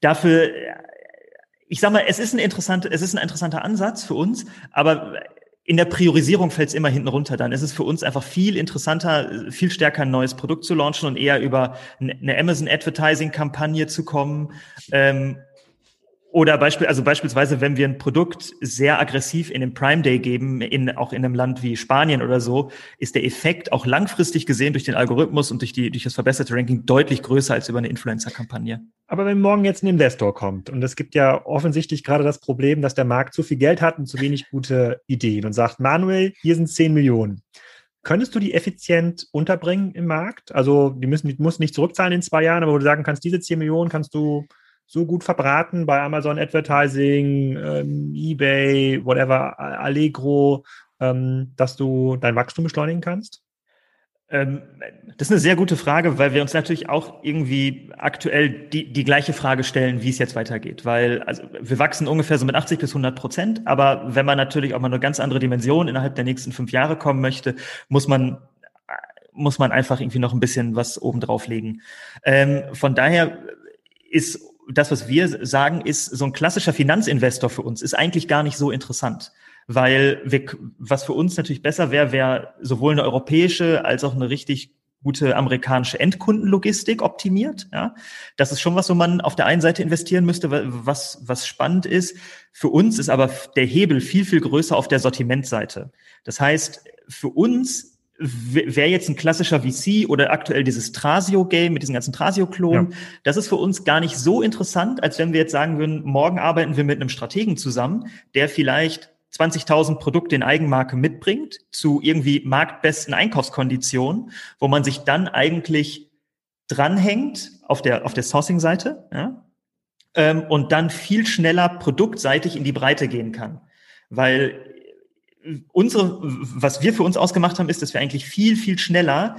dafür ich sag mal, es ist ein interessanter, es ist ein interessanter Ansatz für uns, aber in der Priorisierung fällt es immer hinten runter. Dann ist es für uns einfach viel interessanter, viel stärker ein neues Produkt zu launchen und eher über eine Amazon Advertising Kampagne zu kommen ähm, oder Beispiel, also beispielsweise, wenn wir ein Produkt sehr aggressiv in den Prime Day geben, in, auch in einem Land wie Spanien oder so, ist der Effekt auch langfristig gesehen durch den Algorithmus und durch, die, durch das verbesserte Ranking deutlich größer als über eine Influencer-Kampagne. Aber wenn morgen jetzt ein Investor kommt und es gibt ja offensichtlich gerade das Problem, dass der Markt zu viel Geld hat und zu wenig gute Ideen und sagt, Manuel, hier sind 10 Millionen. Könntest du die effizient unterbringen im Markt? Also die müssen, die musst nicht zurückzahlen in zwei Jahren, aber wo du sagen kannst, diese 10 Millionen kannst du so gut verbraten bei Amazon Advertising, ähm, eBay, whatever, Allegro, ähm, dass du dein Wachstum beschleunigen kannst? Ähm, das ist eine sehr gute Frage, weil wir uns natürlich auch irgendwie aktuell die, die gleiche Frage stellen, wie es jetzt weitergeht. Weil also wir wachsen ungefähr so mit 80 bis 100 Prozent, aber wenn man natürlich auch mal eine ganz andere Dimension innerhalb der nächsten fünf Jahre kommen möchte, muss man muss man einfach irgendwie noch ein bisschen was oben drauflegen. Ähm, von daher ist das, was wir sagen, ist so ein klassischer Finanzinvestor für uns, ist eigentlich gar nicht so interessant. Weil wir, was für uns natürlich besser wäre, wäre sowohl eine europäische als auch eine richtig gute amerikanische Endkundenlogistik optimiert. Ja, das ist schon was, wo man auf der einen Seite investieren müsste, was was spannend ist. Für uns ist aber der Hebel viel viel größer auf der Sortimentseite. Das heißt, für uns wäre jetzt ein klassischer VC oder aktuell dieses Trasio-Game mit diesen ganzen Trasio-Klonen, ja. das ist für uns gar nicht so interessant, als wenn wir jetzt sagen würden, morgen arbeiten wir mit einem Strategen zusammen, der vielleicht 20.000 Produkte in Eigenmarke mitbringt zu irgendwie marktbesten Einkaufskonditionen, wo man sich dann eigentlich dranhängt auf der, auf der Sourcing-Seite ja, ähm, und dann viel schneller produktseitig in die Breite gehen kann. Weil unsere, was wir für uns ausgemacht haben, ist, dass wir eigentlich viel, viel schneller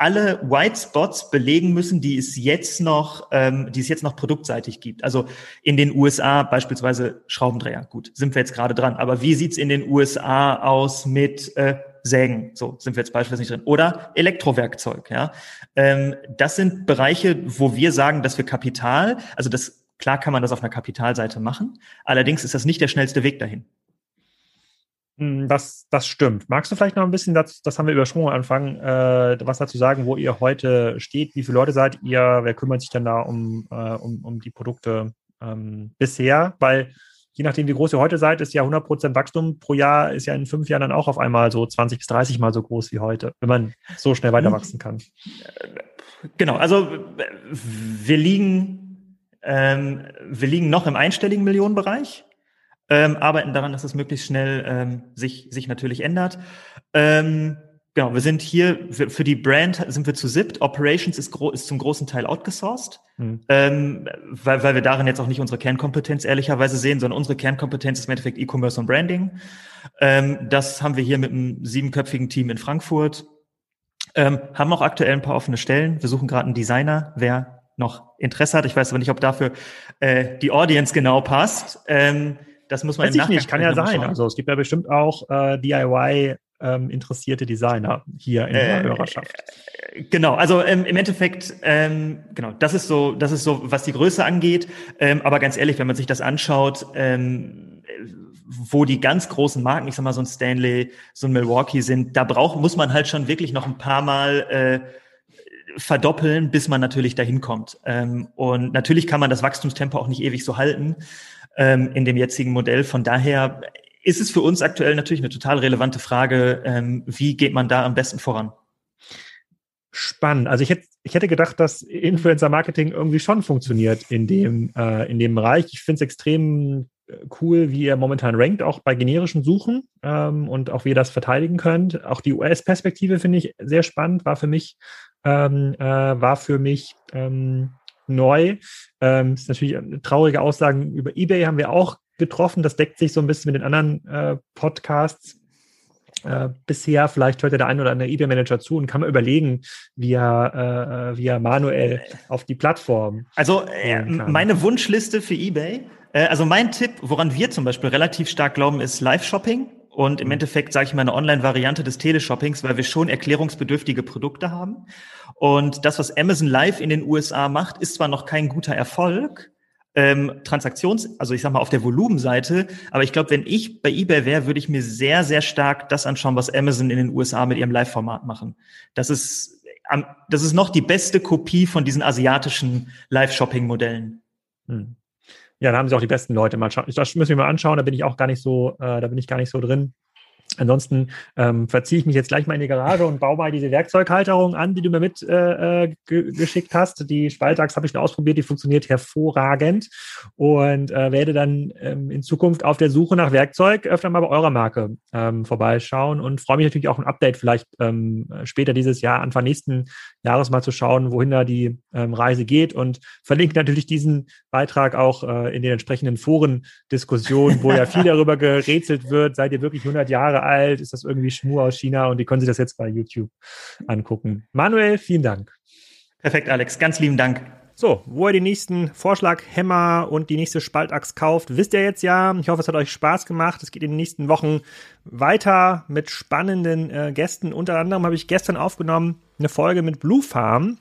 alle White Spots belegen müssen, die es jetzt noch, ähm, die es jetzt noch produktseitig gibt. Also in den USA beispielsweise Schraubendreher. Gut, sind wir jetzt gerade dran. Aber wie sieht's in den USA aus mit äh, Sägen? So sind wir jetzt beispielsweise nicht drin. Oder Elektrowerkzeug. Ja, ähm, das sind Bereiche, wo wir sagen, dass wir Kapital, also das klar kann man das auf einer Kapitalseite machen. Allerdings ist das nicht der schnellste Weg dahin. Hm, das, das stimmt. Magst du vielleicht noch ein bisschen, das, das haben wir übersprungen am Anfang, äh, was dazu sagen, wo ihr heute steht? Wie viele Leute seid ihr? Wer kümmert sich denn da um, äh, um, um die Produkte ähm, bisher? Weil je nachdem, wie groß ihr heute seid, ist ja 100% Wachstum pro Jahr, ist ja in fünf Jahren dann auch auf einmal so 20 bis 30 Mal so groß wie heute, wenn man so schnell weiter wachsen kann. Genau, also wir liegen, ähm, wir liegen noch im einstelligen Millionenbereich ähm, arbeiten daran, dass es möglichst schnell ähm, sich, sich natürlich ändert. Ähm, genau, wir sind hier für, für, die Brand sind wir zu SIPT. Operations ist, gro ist zum großen Teil outgesourced, mhm. ähm, weil, weil wir darin jetzt auch nicht unsere Kernkompetenz ehrlicherweise sehen, sondern unsere Kernkompetenz ist im Endeffekt E-Commerce und Branding. Ähm, das haben wir hier mit einem siebenköpfigen Team in Frankfurt. Ähm, haben auch aktuell ein paar offene Stellen. Wir suchen gerade einen Designer, wer noch Interesse hat. Ich weiß aber nicht, ob dafür äh, die Audience genau passt. Ähm, das muss man Weiß ich nicht, kann ja sein. Also es gibt ja bestimmt auch äh, DIY ähm, interessierte Designer hier in der äh, Hörerschaft. Äh, genau, also ähm, im Endeffekt, ähm, genau, das ist so, das ist so, was die Größe angeht. Ähm, aber ganz ehrlich, wenn man sich das anschaut, ähm, wo die ganz großen Marken, ich sag mal so ein Stanley, so ein Milwaukee sind, da braucht, muss man halt schon wirklich noch ein paar Mal äh, verdoppeln, bis man natürlich dahin kommt. Ähm, und natürlich kann man das Wachstumstempo auch nicht ewig so halten ähm, in dem jetzigen Modell. Von daher ist es für uns aktuell natürlich eine total relevante Frage, ähm, wie geht man da am besten voran? Spannend. Also ich hätte, ich hätte gedacht, dass Influencer-Marketing irgendwie schon funktioniert in dem, äh, in dem Bereich. Ich finde es extrem cool, wie ihr momentan rankt, auch bei generischen Suchen ähm, und auch wie ihr das verteidigen könnt. Auch die US-Perspektive finde ich sehr spannend, war für mich, ähm, äh, war für mich ähm, neu. Ähm, ist natürlich traurige Aussagen über eBay haben wir auch getroffen. Das deckt sich so ein bisschen mit den anderen äh, Podcasts. Äh, bisher, vielleicht hört ja der ein oder andere eBay-Manager zu und kann man überlegen, wie er, äh, wie er manuell auf die Plattform. Also äh, meine Wunschliste für eBay, äh, also mein Tipp, woran wir zum Beispiel relativ stark glauben, ist Live-Shopping. Und im mhm. Endeffekt sage ich mal eine Online-Variante des Teleshoppings, weil wir schon erklärungsbedürftige Produkte haben. Und das, was Amazon Live in den USA macht, ist zwar noch kein guter Erfolg, ähm, Transaktions, also ich sag mal auf der Volumenseite, aber ich glaube, wenn ich bei eBay wäre, würde ich mir sehr, sehr stark das anschauen, was Amazon in den USA mit ihrem Live-Format machen. Das ist, das ist noch die beste Kopie von diesen asiatischen Live-Shopping-Modellen. Hm. Ja, da haben sie auch die besten Leute. Mal. Das müssen wir mal anschauen. Da bin ich auch gar nicht so, äh, da bin ich gar nicht so drin. Ansonsten ähm, verziehe ich mich jetzt gleich mal in die Garage und baue mal diese Werkzeughalterung an, die du mir mitgeschickt äh, äh hast. Die Spaltachs habe ich schon ausprobiert, die funktioniert hervorragend und äh, werde dann ähm, in Zukunft auf der Suche nach Werkzeug öfter mal bei eurer Marke ähm, vorbeischauen und freue mich natürlich auch ein Update vielleicht ähm, später dieses Jahr, Anfang nächsten Jahres mal zu schauen, wohin da die ähm, Reise geht und verlinke natürlich diesen Beitrag auch äh, in den entsprechenden Foren-Diskussionen, wo ja viel darüber gerätselt wird, seid ihr wirklich 100 Jahre alt, ist das irgendwie Schmur aus China und die können sich das jetzt bei YouTube angucken. Manuel, vielen Dank. Perfekt, Alex, ganz lieben Dank. So, wo ihr den nächsten Vorschlaghämmer und die nächste Spaltachs kauft, wisst ihr jetzt ja. Ich hoffe, es hat euch Spaß gemacht. Es geht in den nächsten Wochen weiter mit spannenden äh, Gästen. Unter anderem habe ich gestern aufgenommen eine Folge mit Blue Farm.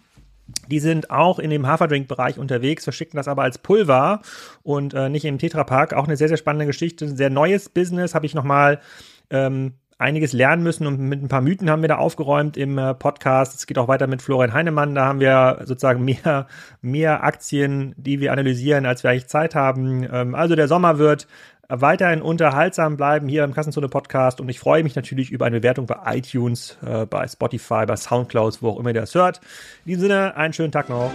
Die sind auch in dem Haferdrink-Bereich unterwegs, verschicken das aber als Pulver und äh, nicht im Tetrapack. Auch eine sehr, sehr spannende Geschichte, ein sehr neues Business. Habe ich nochmal ähm, einiges lernen müssen und mit ein paar Mythen haben wir da aufgeräumt im äh, Podcast. Es geht auch weiter mit Florian Heinemann. Da haben wir sozusagen mehr, mehr Aktien, die wir analysieren, als wir eigentlich Zeit haben. Ähm, also der Sommer wird weiterhin unterhaltsam bleiben hier im Kassenzone Podcast und ich freue mich natürlich über eine Bewertung bei iTunes, äh, bei Spotify, bei Soundcloud, wo auch immer ihr das hört. In diesem Sinne, einen schönen Tag noch.